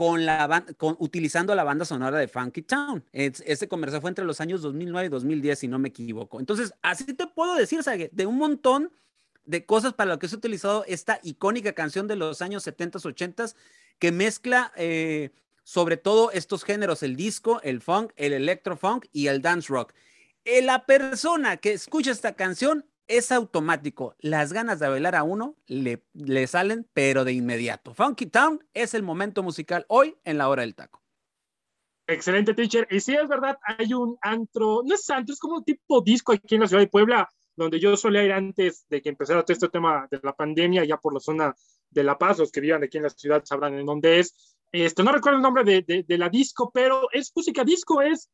con la con, utilizando la banda sonora de Funky Town. ese comercial fue entre los años 2009 y 2010, si no me equivoco. Entonces, así te puedo decir, Sage, de un montón de cosas para lo que se ha utilizado esta icónica canción de los años 70, 80 que mezcla eh, sobre todo estos géneros, el disco, el funk, el electro-funk y el dance rock. Eh, la persona que escucha esta canción es automático. Las ganas de bailar a uno le, le salen, pero de inmediato. Funky Town es el momento musical hoy en la hora del taco. Excelente, teacher. Y sí, es verdad, hay un antro, no es antro, es como un tipo disco aquí en la ciudad de Puebla, donde yo solía ir antes de que empezara todo este tema de la pandemia, ya por la zona de La Paz, los que vivan aquí en la ciudad sabrán en dónde es. Este, no recuerdo el nombre de, de, de la disco, pero es música disco, es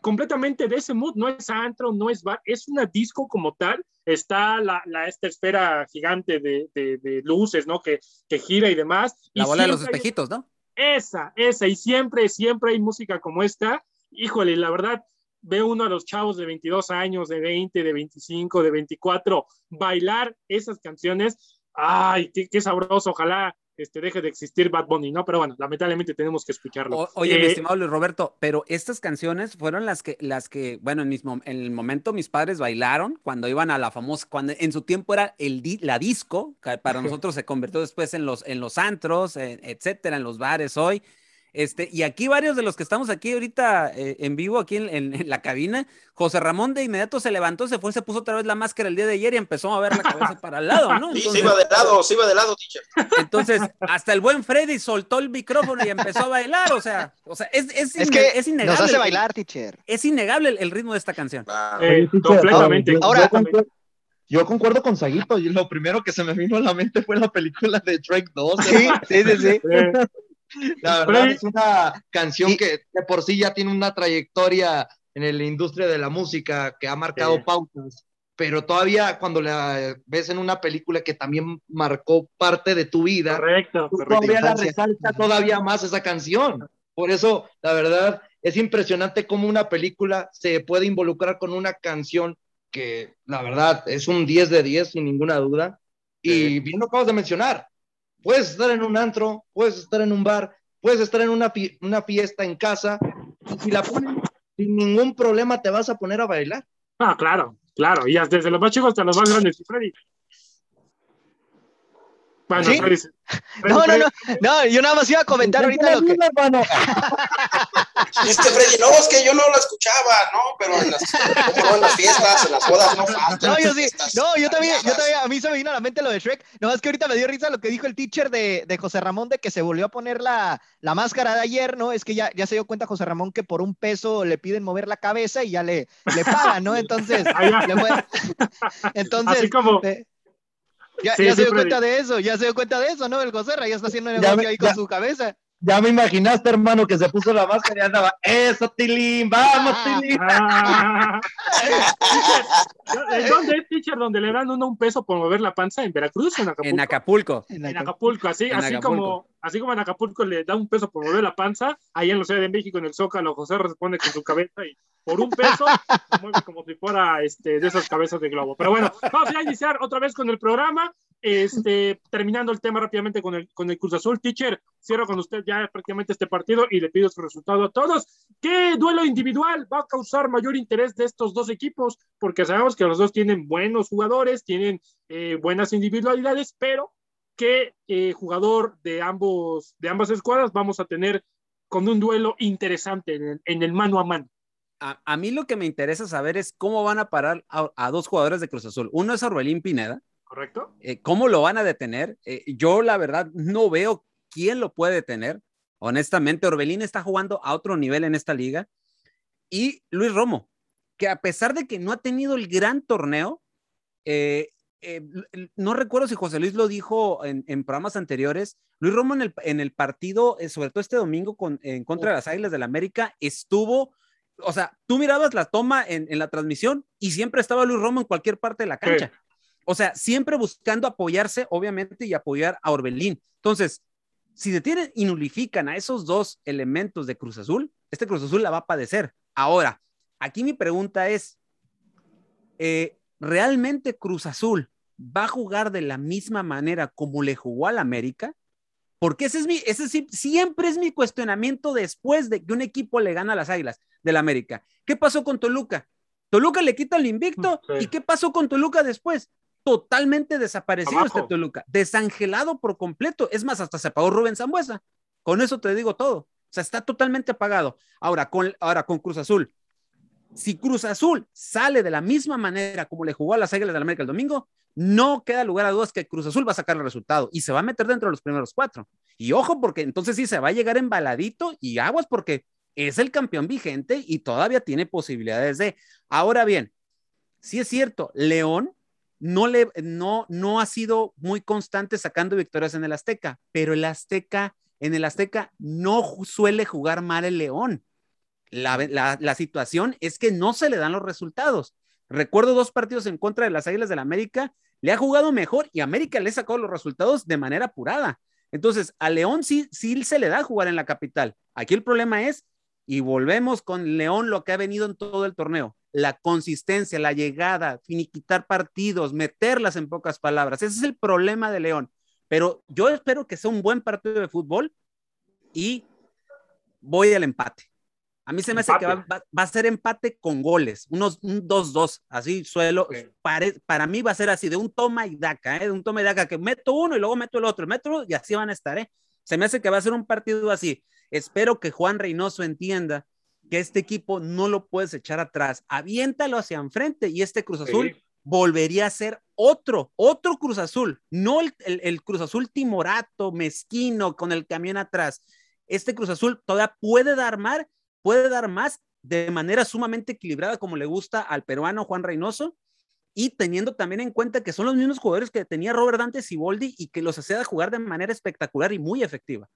completamente de ese mood, no es antro, no es bar, es una disco como tal, está la, esta esfera gigante de, de, luces, ¿no? Que, que, gira y demás. La bola de los espejitos, ¿no? Esa, esa, y siempre, siempre hay música como esta. Híjole, la verdad, ve uno a los chavos de 22 años, de 20, de 25, de 24, bailar esas canciones. Ay, qué, qué sabroso, ojalá este, deje de existir Bad Bunny, ¿no? Pero bueno, lamentablemente tenemos que escucharlo. oye, mi eh, estimado Luis Roberto, pero estas canciones fueron las que, las que bueno, en, mismo, en el momento mis padres bailaron cuando iban a la famosa, cuando en su tiempo era el la disco, que para nosotros se convirtió después en los, en los antros, etcétera, en los bares hoy. Este, y aquí varios de los que estamos aquí ahorita eh, en vivo, aquí en, la cabina, José Ramón de inmediato se levantó, se fue, se puso otra vez la máscara el día de ayer y empezó a ver la cabeza para el lado, ¿no? sí, se iba de lado, se iba de lado, teacher. Entonces, hasta el buen Freddy soltó el micrófono y empezó a bailar, o sea, o sea es, es, que es innegable. Nos hace bailar, teacher. Es innegable el, ritmo de esta canción. Eh, completamente. Ahora, yo concuerdo con Saguito, y lo primero que se me vino a la mente fue la película de Drake 2. Sí, sí, sí. sí. La verdad es una canción que de por sí ya tiene una trayectoria en la industria de la música que ha marcado pautas, pero todavía cuando la ves en una película que también marcó parte de tu vida, correcto, todavía la resalta todavía más esa canción. Por eso, la verdad, es impresionante cómo una película se puede involucrar con una canción que la verdad es un 10 de 10 sin ninguna duda. Y bien lo acabas de mencionar, puedes estar en un antro, puedes estar en un bar, puedes estar en una, fiesta en casa, y si la ponen sin ningún problema te vas a poner a bailar. Ah, claro, claro, y desde los más chicos hasta los más grandes, Freddy. Bueno, no, no, no, no, yo nada más iba a comentar ahorita lo que. Este Freddy, no, es que yo no lo escuchaba, ¿no? Pero en las, en las fiestas, en las bodas no falta. No, yo sí, no, yo también, yo también, a mí se me vino a la mente lo de Shrek, nomás que ahorita me dio risa lo que dijo el teacher de, de José Ramón de que se volvió a poner la, la máscara de ayer, ¿no? Es que ya, ya se dio cuenta José Ramón que por un peso le piden mover la cabeza y ya le, le pagan, ¿no? Entonces, le puede... entonces, Así como, eh, ya, ya se dio cuenta de eso, ya se dio cuenta de eso, ¿no? El Joserra ya está haciendo negocio me, ahí con su cabeza. Ya me imaginaste, hermano, que se puso la máscara y andaba, eso, Tilín, vamos, Tilín. Ah. ¿Dónde es, teacher, donde le dan uno un peso por mover la panza? ¿En Veracruz o en Acapulco? En Acapulco. En Acapulco, así, en así, Acapulco. Como, así como en Acapulco le da un peso por mover la panza, ahí en la Ciudad de México, en el Zócalo, José responde con su cabeza y por un peso se mueve como si fuera este, de esas cabezas de globo. Pero bueno, vamos a iniciar otra vez con el programa. Este, terminando el tema rápidamente con el, con el Cruz Azul, teacher, cierro con usted ya prácticamente este partido y le pido su resultado a todos. ¿Qué duelo individual va a causar mayor interés de estos dos equipos? Porque sabemos que los dos tienen buenos jugadores, tienen eh, buenas individualidades, pero ¿qué eh, jugador de, ambos, de ambas escuadras vamos a tener con un duelo interesante en el, en el mano a mano? A, a, mí lo que me interesa saber es cómo van a parar a, a dos jugadores de Cruz Azul. Uno es Orbelín Pineda, ¿correcto? Eh, ¿Cómo lo van a detener? Eh, yo la verdad no veo quién lo puede detener. Honestamente, Orbelín está jugando a otro nivel en esta liga. Y Luis Romo, que a pesar de que no ha tenido el gran torneo, eh, no recuerdo si José Luis lo dijo en, en programas anteriores, Luis Romo en el, en el partido, sobre todo este domingo con, en contra de las Águilas del la América, estuvo o sea, tú mirabas la toma en, en, la transmisión y siempre estaba Luis Romo en cualquier parte de la cancha. O sea, siempre buscando apoyarse, obviamente, y apoyar a Orbelín. Entonces, si detienen y nulifican a esos dos elementos de Cruz Azul, este Cruz Azul la va a padecer. Ahora, aquí mi pregunta es, eh, ¿realmente Cruz Azul va a jugar de la misma manera como le jugó al América? Porque ese es mi, ese sí, siempre es mi cuestionamiento después de que un equipo le gana a las Águilas del América. ¿Qué pasó con Toluca? Toluca le quita el invicto. Sí. ¿Y qué pasó con Toluca después? Totalmente desaparecido Abajo. este Toluca, desangelado por completo. Es más, hasta se apagó Rubén Zambuesa. Con eso te digo todo. O sea, está totalmente apagado. Ahora con, ahora con Cruz Azul. Si Cruz Azul sale de la misma manera como le jugó a las Águilas del América el domingo, no queda lugar a dudas que Cruz Azul va a sacar el resultado y se va a meter dentro de los primeros cuatro. Y ojo, porque entonces sí se va a llegar embaladito y aguas porque es el campeón vigente y todavía tiene posibilidades de. Ahora bien, sí es cierto, León no, le, no, no ha sido muy constante sacando victorias en el Azteca, pero el Azteca, en el Azteca no suele jugar mal el León. La, la, situación es que no se le dan los resultados. Recuerdo dos partidos en contra de las Águilas del la América, le ha jugado mejor y América le ha sacado los resultados de manera apurada. Entonces, a León sí, sí se le da jugar en la capital. Aquí el problema es y volvemos con León lo que ha venido en todo el torneo, la consistencia, la llegada, finiquitar partidos, meterlas en pocas palabras. Ese es el problema de León. Pero yo espero que sea un buen partido de fútbol y voy al empate. A mí se me empate. hace que va, va, va, a ser empate con goles, unos 2-2, así suelo. Okay. Para, para, mí va a ser así, de un toma y daca, ¿eh? de un toma y daca, que meto uno y luego meto el otro, meto y así van a estar. ¿eh? Se me hace que va a ser un partido así. Espero que Juan Reynoso entienda que este equipo no lo puedes echar atrás. Aviéntalo hacia enfrente y este Cruz Azul sí. volvería a ser otro, otro Cruz Azul, no el, el, el, Cruz Azul timorato, mezquino, con el camión atrás. Este Cruz Azul todavía puede dar más, puede dar más de manera sumamente equilibrada como le gusta al peruano Juan Reynoso y teniendo también en cuenta que son los mismos jugadores que tenía Robert Dante Siboldi y que los hacía jugar de manera espectacular y muy efectiva.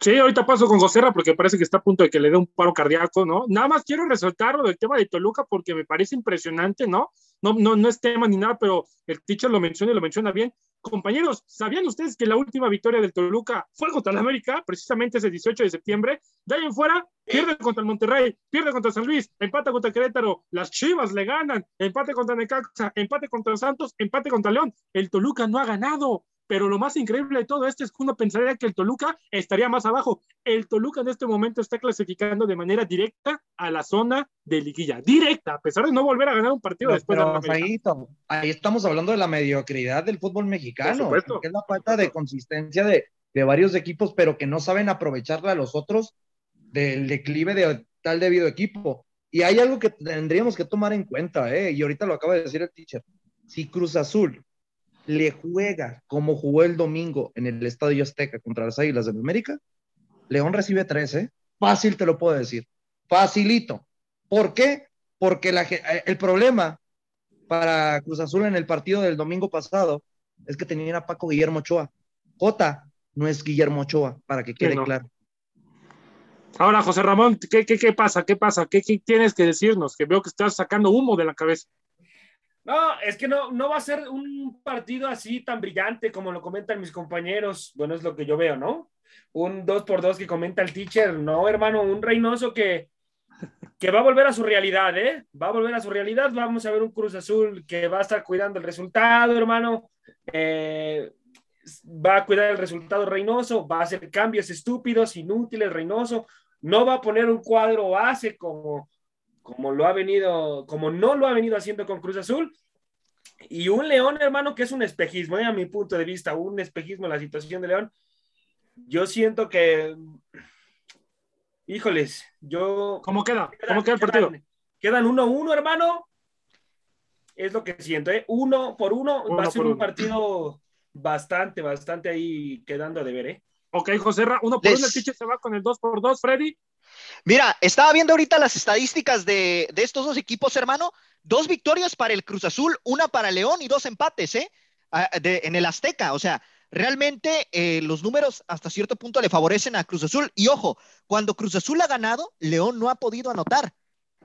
Sí, ahorita paso con José porque parece que está a punto de que le dé un paro cardíaco, ¿no? Nada más quiero resaltar lo del tema de Toluca porque me parece impresionante, ¿no? No, no, no es tema ni nada, pero el teacher lo menciona y lo menciona bien. Compañeros, ¿sabían ustedes que la última victoria del Toluca fue contra la América, precisamente ese 18 de septiembre? De ahí en fuera, pierde contra el Monterrey, pierde contra San Luis, empate contra Querétaro, las Chivas le ganan, empate contra Necaxa, empate contra Santos, empate contra León. El Toluca no ha ganado. Pero lo más increíble de todo esto es que uno pensaría que el Toluca estaría más abajo. El Toluca en este momento está clasificando de manera directa a la zona de liguilla. Directa, a pesar de no volver a ganar un partido después pero, de ahí, ahí, estamos hablando de la mediocridad del fútbol mexicano, que es la falta de consistencia de, de varios equipos, pero que no saben aprovecharla a los otros del declive de tal debido equipo. Y hay algo que tendríamos que tomar en cuenta, ¿eh? y ahorita lo acaba de decir el teacher. Si Cruz Azul le juega como jugó el domingo en el Estadio Azteca contra las Águilas de América, León recibe 13. Fácil te lo puedo decir. Facilito. ¿Por qué? Porque la, eh, el problema para Cruz Azul en el partido del domingo pasado es que tenían a Paco Guillermo Ochoa. Jota no es Guillermo Ochoa, para que quede claro. Ahora, José Ramón, ¿qué, qué, qué pasa? ¿Qué pasa? ¿Qué, ¿Qué, tienes que decirnos? Que veo que estás sacando humo de la cabeza. No, es que no, no va a ser un partido así tan brillante como lo comentan mis compañeros. Bueno, es lo que yo veo, ¿no? Un 2 por 2 que comenta el teacher. No, hermano, un Reynoso que, que va a volver a su realidad, ¿eh? Va a volver a su realidad. Vamos a ver un Cruz Azul que va a estar cuidando el resultado, hermano. Eh, va a cuidar el resultado Reynoso, va a hacer cambios estúpidos, inútiles, Reynoso. No va a poner un cuadro base como, como lo ha venido, como no lo ha venido haciendo con Cruz Azul. Y un León, hermano, que es un espejismo, ¿eh? a mi punto de vista, un espejismo la situación de León. Yo siento que, híjoles, yo... ¿Cómo queda? ¿Cómo queda el partido? Quedan 1-1, hermano. Es lo que siento, ¿eh? Uno por uno, va a ser un partido bastante, bastante ahí quedando de ver, ¿eh? Ok, José, uno por uno, el se va con el 2 por 2 Freddy. Mira, estaba viendo ahorita las estadísticas de, estos dos equipos, hermano. Dos victorias para el Cruz Azul, una para León y dos empates, ¿eh? en el Azteca. O sea, realmente eh, los números hasta cierto punto le favorecen a Cruz Azul. Y ojo, cuando Cruz Azul ha ganado, León no ha podido anotar.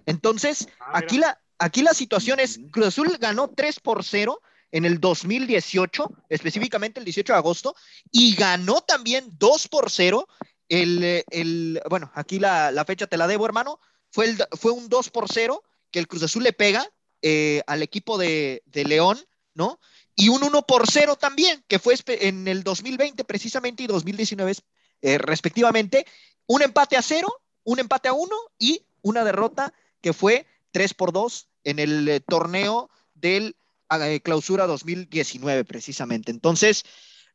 Entonces, ah, aquí, la, aquí la situación es, Cruz Azul ganó 3 por 0 en el 2018, específicamente el 18 de agosto, y ganó también 2 por 0 el, el, bueno, aquí la, la, fecha te la debo, hermano. Fue, el, fue un 2 por 0 que el Cruz Azul le pega eh, al equipo de, de, León, ¿no? Y un 1 por 0 también, que fue en el 2020 precisamente y 2019 eh, respectivamente. Un empate a 0, un empate a 1 y una derrota que fue 3 por 2 en el eh, torneo del clausura 2019 precisamente. Entonces,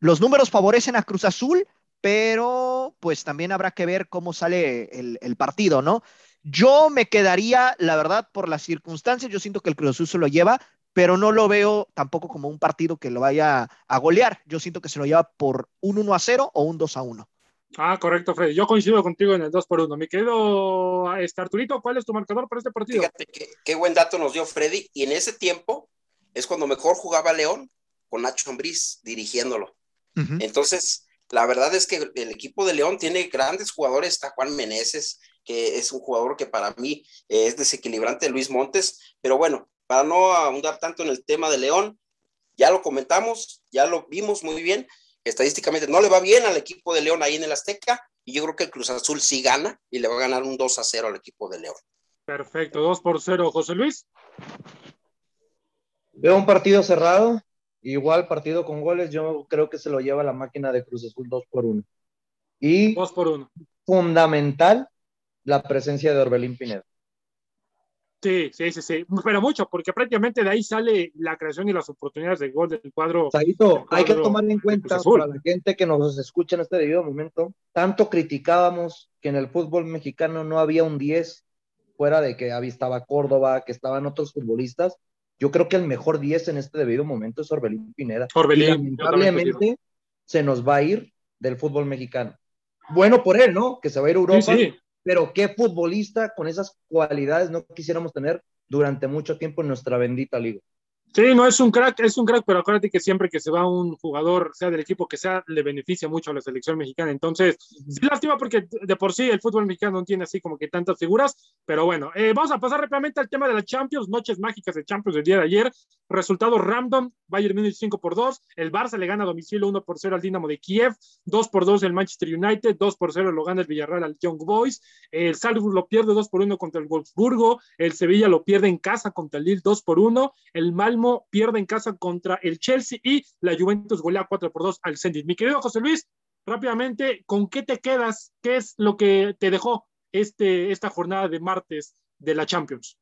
los números favorecen a Cruz Azul, pero pues también habrá que ver cómo sale el, partido, ¿no? Yo me quedaría, la verdad, por las circunstancias, yo siento que el Cruz Azul se lo lleva, pero no lo veo tampoco como un partido que lo vaya a golear. Yo siento que se lo lleva por un 1 a 0 o un 2 a 1. Ah, correcto, Freddy. Yo coincido contigo en el 2 por 1. Mi querido este, Arturito, ¿cuál es tu marcador para este partido? Fíjate qué, buen dato nos dio Freddy. Y en ese tiempo es cuando mejor jugaba León con Nacho Ambriz dirigiéndolo. Entonces, la verdad es que el equipo de León tiene grandes jugadores, está Juan Meneses, que es un jugador que para mí es desequilibrante, Luis Montes, pero bueno, para no ahondar tanto en el tema de León, ya lo comentamos, ya lo vimos muy bien, estadísticamente no le va bien al equipo de León ahí en el Azteca, y yo creo que el Cruz Azul sí gana y le va a ganar un 2 a 0 al equipo de León. Perfecto, 2 por 0. José Luis. Veo un partido cerrado, Igual partido con goles, yo creo que se lo lleva la máquina de Cruz Azul 2 por 1. Y 2 por 1. Fundamental la presencia de Orbelín Pineda. Sí, sí, sí, sí, pero mucho, porque prácticamente de ahí sale la creación y las oportunidades de gol del cuadro. Saito, hay que tomar en cuenta para la gente que nos escucha en este debido momento, tanto criticábamos que en el fútbol mexicano no había un 10, fuera de que estaba Córdoba, que estaban otros futbolistas, yo creo que el mejor 10 en este debido momento es Orbelín Pineda. Orbelín. lamentablemente se nos va a ir del fútbol mexicano. Bueno por él, ¿no? Que se va a ir a Europa. Pero qué futbolista con esas cualidades no quisiéramos tener durante mucho tiempo en nuestra bendita liga. Sí, no es un crack, es un crack, pero acuérdate que siempre que se va un jugador, sea del equipo que sea, le beneficia mucho a la selección mexicana. Entonces, sí, lástima porque de por sí el fútbol mexicano no tiene así como que tantas figuras, pero bueno, eh, vamos a pasar rápidamente al tema de la Champions, noches mágicas de Champions del día de ayer. Resultado random, Bayern Munich 5 por 2, el Barça le gana a domicilio 1 por 0 al Dinamo de Kiev, 2 por 2 el Manchester United, 2 por 0 lo gana el Villarreal al Young Boys, el Salzburg lo pierde 2 por 1 contra el Wolfsburgo, el Sevilla lo pierde en casa contra el Lille 2 por 1, el Malmo pierde en casa contra el Chelsea y la Juventus golea 4 por 2 al Zenit. Mi querido José Luis, rápidamente, ¿con qué te quedas? ¿Qué es lo que te dejó este, esta jornada de martes de la Champions?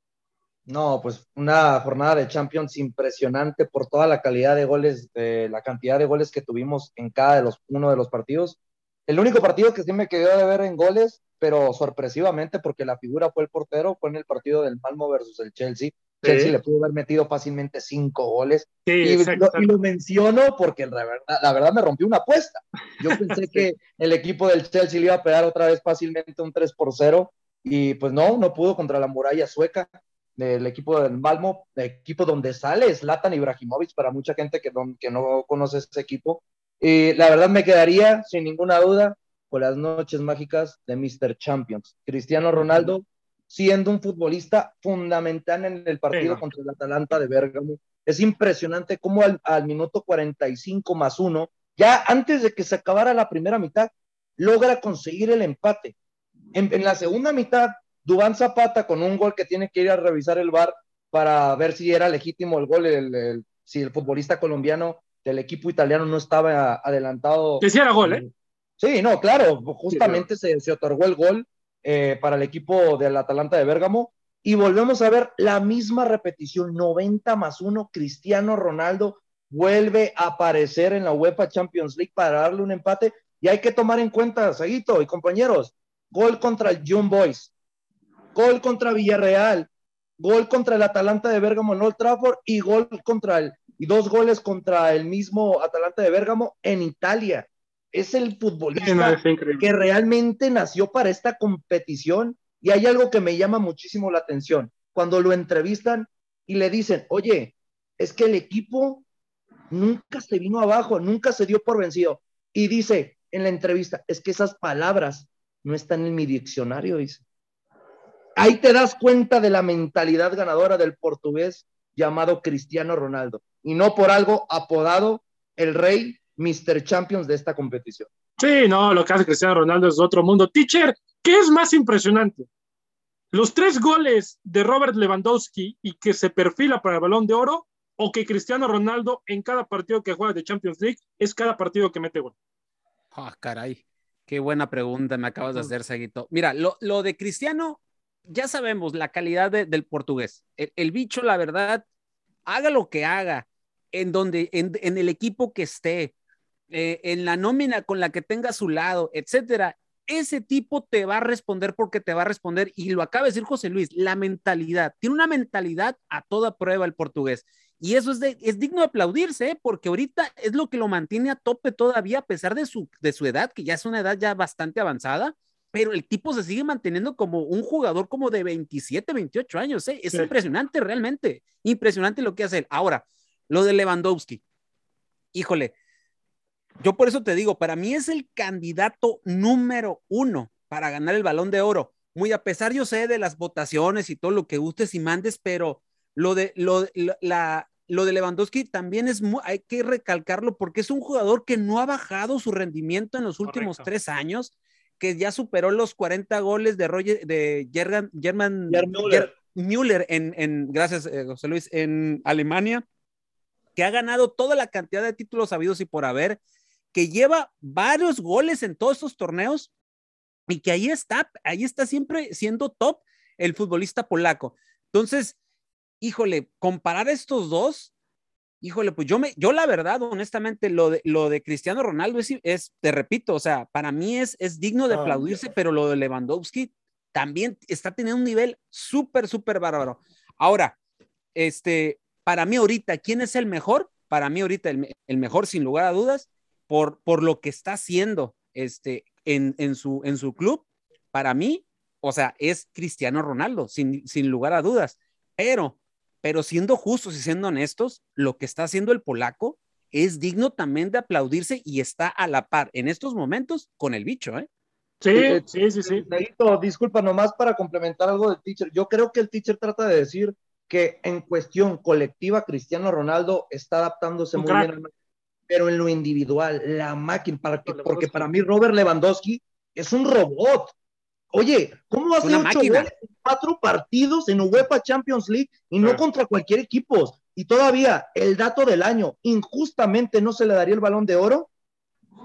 No, pues una jornada de Champions impresionante por toda la calidad de goles, la cantidad de goles que tuvimos en cada de los, uno de los partidos. El único partido que sí me quedó de ver en goles, pero sorpresivamente porque la figura fue el portero, fue en el partido del Malmo versus el Chelsea. Chelsea le pudo haber metido fácilmente cinco goles. y, lo, menciono porque la verdad, la verdad, me rompió una apuesta. Yo pensé que el equipo del Chelsea le iba a pegar otra vez fácilmente un 3 por 0 y pues no, no pudo contra la muralla sueca del equipo del Malmo, el equipo donde sale Zlatan Ibrahimovic para mucha gente que no, que no conoce ese equipo. Y la verdad me quedaría sin ninguna duda con las noches mágicas de Mr. Champions. Cristiano Ronaldo siendo un futbolista fundamental en el partido contra el Atalanta de Bérgamo. Es impresionante cómo al, minuto 45 más uno, ya antes de que se acabara la primera mitad, logra conseguir el empate. En, la segunda mitad, Dubán Zapata con un gol que tiene que ir a revisar el bar para ver si era legítimo el gol, si el futbolista colombiano del equipo italiano no estaba adelantado. Que sí era gol, ¿eh? Sí, no, claro, justamente se, se, otorgó el gol eh, para el equipo del Atalanta de Bérgamo. Y volvemos a ver la misma repetición, 90 más 1, Cristiano Ronaldo vuelve a aparecer en la UEFA Champions League para darle un empate. Y hay que tomar en cuenta, Saguito y compañeros, gol contra el Young Boys, gol contra Villarreal, gol contra el Atalanta de Bérgamo en Old Trafford y gol contra el, y dos goles contra el mismo Atalanta de Bérgamo en Italia es el futbolista que realmente nació para esta competición. Y hay algo que me llama muchísimo la atención. Cuando lo entrevistan y le dicen, oye, es que el equipo nunca se vino abajo, nunca se dio por vencido. Y dice en la entrevista, es que esas palabras no están en mi diccionario, dice. Ahí te das cuenta de la mentalidad ganadora del portugués llamado Cristiano Ronaldo. Y no por algo apodado el rey Mr. Champions de esta competición. Sí, no, lo que hace Cristiano Ronaldo es otro mundo. Teacher, ¿qué es más impresionante? ¿Los tres goles de Robert Lewandowski y que se perfila para el balón de oro? ¿O que Cristiano Ronaldo en cada partido que juega de Champions League es cada partido que mete gol? Ah, caray. Qué buena pregunta me acabas de hacer, Seguito. Mira, lo, de Cristiano, ya sabemos la calidad del portugués. el, bicho, la verdad, haga lo que haga, en donde, en, en, el equipo que esté, eh, en la nómina con la que tenga a su lado, etcétera, ese tipo te va a responder porque te va a responder. Y lo acaba de decir José Luis, la mentalidad. Tiene una mentalidad a toda prueba el portugués. Y eso es, es digno de aplaudirse, ¿eh? porque ahorita es lo que lo mantiene a tope todavía, a pesar de su, de su edad, que ya es una edad ya bastante avanzada, pero el tipo se sigue manteniendo como un jugador como de 27, 28 años. ¿eh? Es impresionante realmente, impresionante lo que hace él. Ahora, lo de Lewandowski, híjole, yo por eso te digo, para mí es el candidato número uno para ganar el balón de oro. Muy a pesar, yo sé de las votaciones y todo lo que gustes y mandes, pero lo de, lo, la, lo de Lewandowski también es muy, hay que recalcarlo porque es un jugador que no ha bajado su rendimiento en los últimos tres años, que ya superó los 40 goles de Roger, de German, German Müller, en, en, gracias eh, José Luis, en Alemania, que ha ganado toda la cantidad de títulos habidos y por haber, que lleva varios goles en todos estos torneos y que ahí está, ahí está siempre siendo top el futbolista polaco. Entonces, híjole, comparar estos dos, híjole, pues yo me, yo la verdad, honestamente, lo de, lo de Cristiano Ronaldo es, te repito, o sea, para mí es, es digno de ah, aplaudirse, pero lo de Lewandowski también está teniendo un nivel súper, súper bárbaro. Ahora, este, para mí ahorita, ¿quién es el mejor? Para mí ahorita el mejor, sin lugar a dudas, por, lo que está haciendo este, en, en, su, en su club, para mí, o sea, es Cristiano Ronaldo, sin, sin lugar a dudas. Pero pero siendo justos y siendo honestos, lo que está haciendo el polaco es digno también de aplaudirse y está a la par en estos momentos con el bicho, ¿eh? Sí, sí, sí, sí. disculpa, nomás para complementar algo del teacher. Yo creo que el teacher trata de decir que en cuestión colectiva, Cristiano Ronaldo está adaptándose muy bien, pero en lo individual, la máquina, para que, porque para mí Robert Lewandowski es un robot. Oye, ¿cómo hace ocho goles en cuatro partidos en UEFA Champions League y no contra cualquier equipo? Y todavía el dato del año, injustamente no se le daría el balón de oro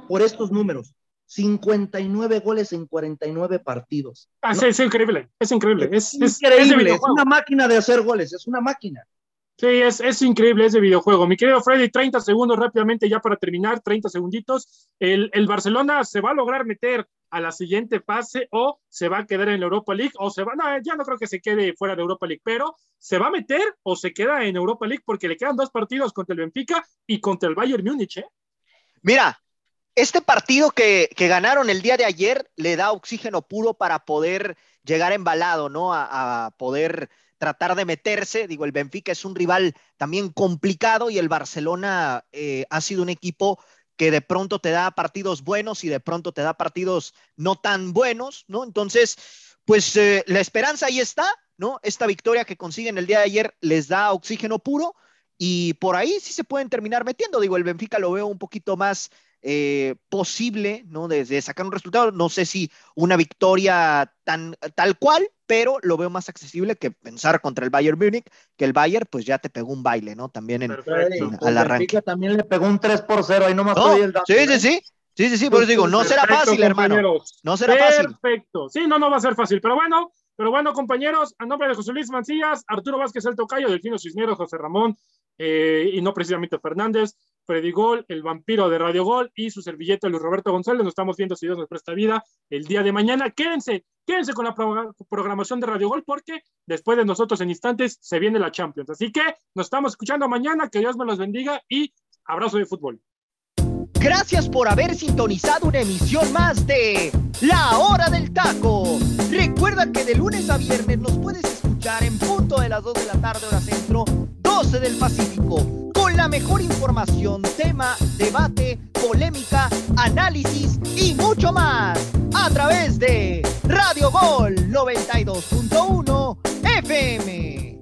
por estos números. 59 goles en 49 partidos. Ah, sí, es increíble, es increíble. Es, increíble, es, una máquina de hacer goles, es una máquina. Sí, es, es increíble ese videojuego. Mi querido Freddy, 30 segundos rápidamente ya para terminar, 30 segunditos. El, el Barcelona se va a lograr meter a la siguiente fase o se va a quedar en la Europa League o se va, no, ya no creo que se quede fuera de Europa League, pero se va a meter o se queda en Europa League porque le quedan dos partidos contra el Benfica y contra el Bayern Múnich. ¿eh? Mira, este partido que, que, ganaron el día de ayer le da oxígeno puro para poder llegar embalado, ¿no? A, a poder tratar de meterse. Digo, el Benfica es un rival también complicado y el Barcelona eh, ha sido un equipo que de pronto te da partidos buenos y de pronto te da partidos no tan buenos, ¿no? Entonces, pues eh, la esperanza ahí está, ¿no? Esta victoria que consiguen el día de ayer les da oxígeno puro y por ahí sí se pueden terminar metiendo. Digo, el Benfica lo veo un poquito más eh, posible, ¿no? De, sacar un resultado. No sé si una victoria tan tal cual, pero lo veo más accesible que pensar contra el Bayern Múnich, que el Bayern pues ya te pegó un baile, ¿no? También en, al arranque. También le pegó un 3 por 0, ahí no más el Sí, sí, ¿eh? sí. Sí, sí, sí, por eso digo, no será fácil, hermano. No será fácil. Perfecto. Sí, no, no va a ser fácil, pero bueno, pero bueno, compañeros, a nombre de José Luis Mancillas, Arturo Vázquez el Tocayo, Delfino Cisneros, José Ramón, eh, y no precisamente Fernández, Freddy Gol, el vampiro de Radio Gol y su servilleta Luis Roberto González. Nos estamos viendo si Dios nos presta vida el día de mañana. Quédense, quédense con la programación de Radio Gol porque después de nosotros en instantes se viene la Champions. Así que nos estamos escuchando mañana. Que Dios me los bendiga y abrazo de fútbol. Gracias por haber sintonizado una emisión más de La Hora del Taco. Recuerda que de lunes a viernes nos puedes escuchar en punto de las 2 de la tarde hora centro, 12 del Pacífico, la mejor información, tema, debate, polémica, análisis y mucho más a través de Radio Gol 92.1 FM.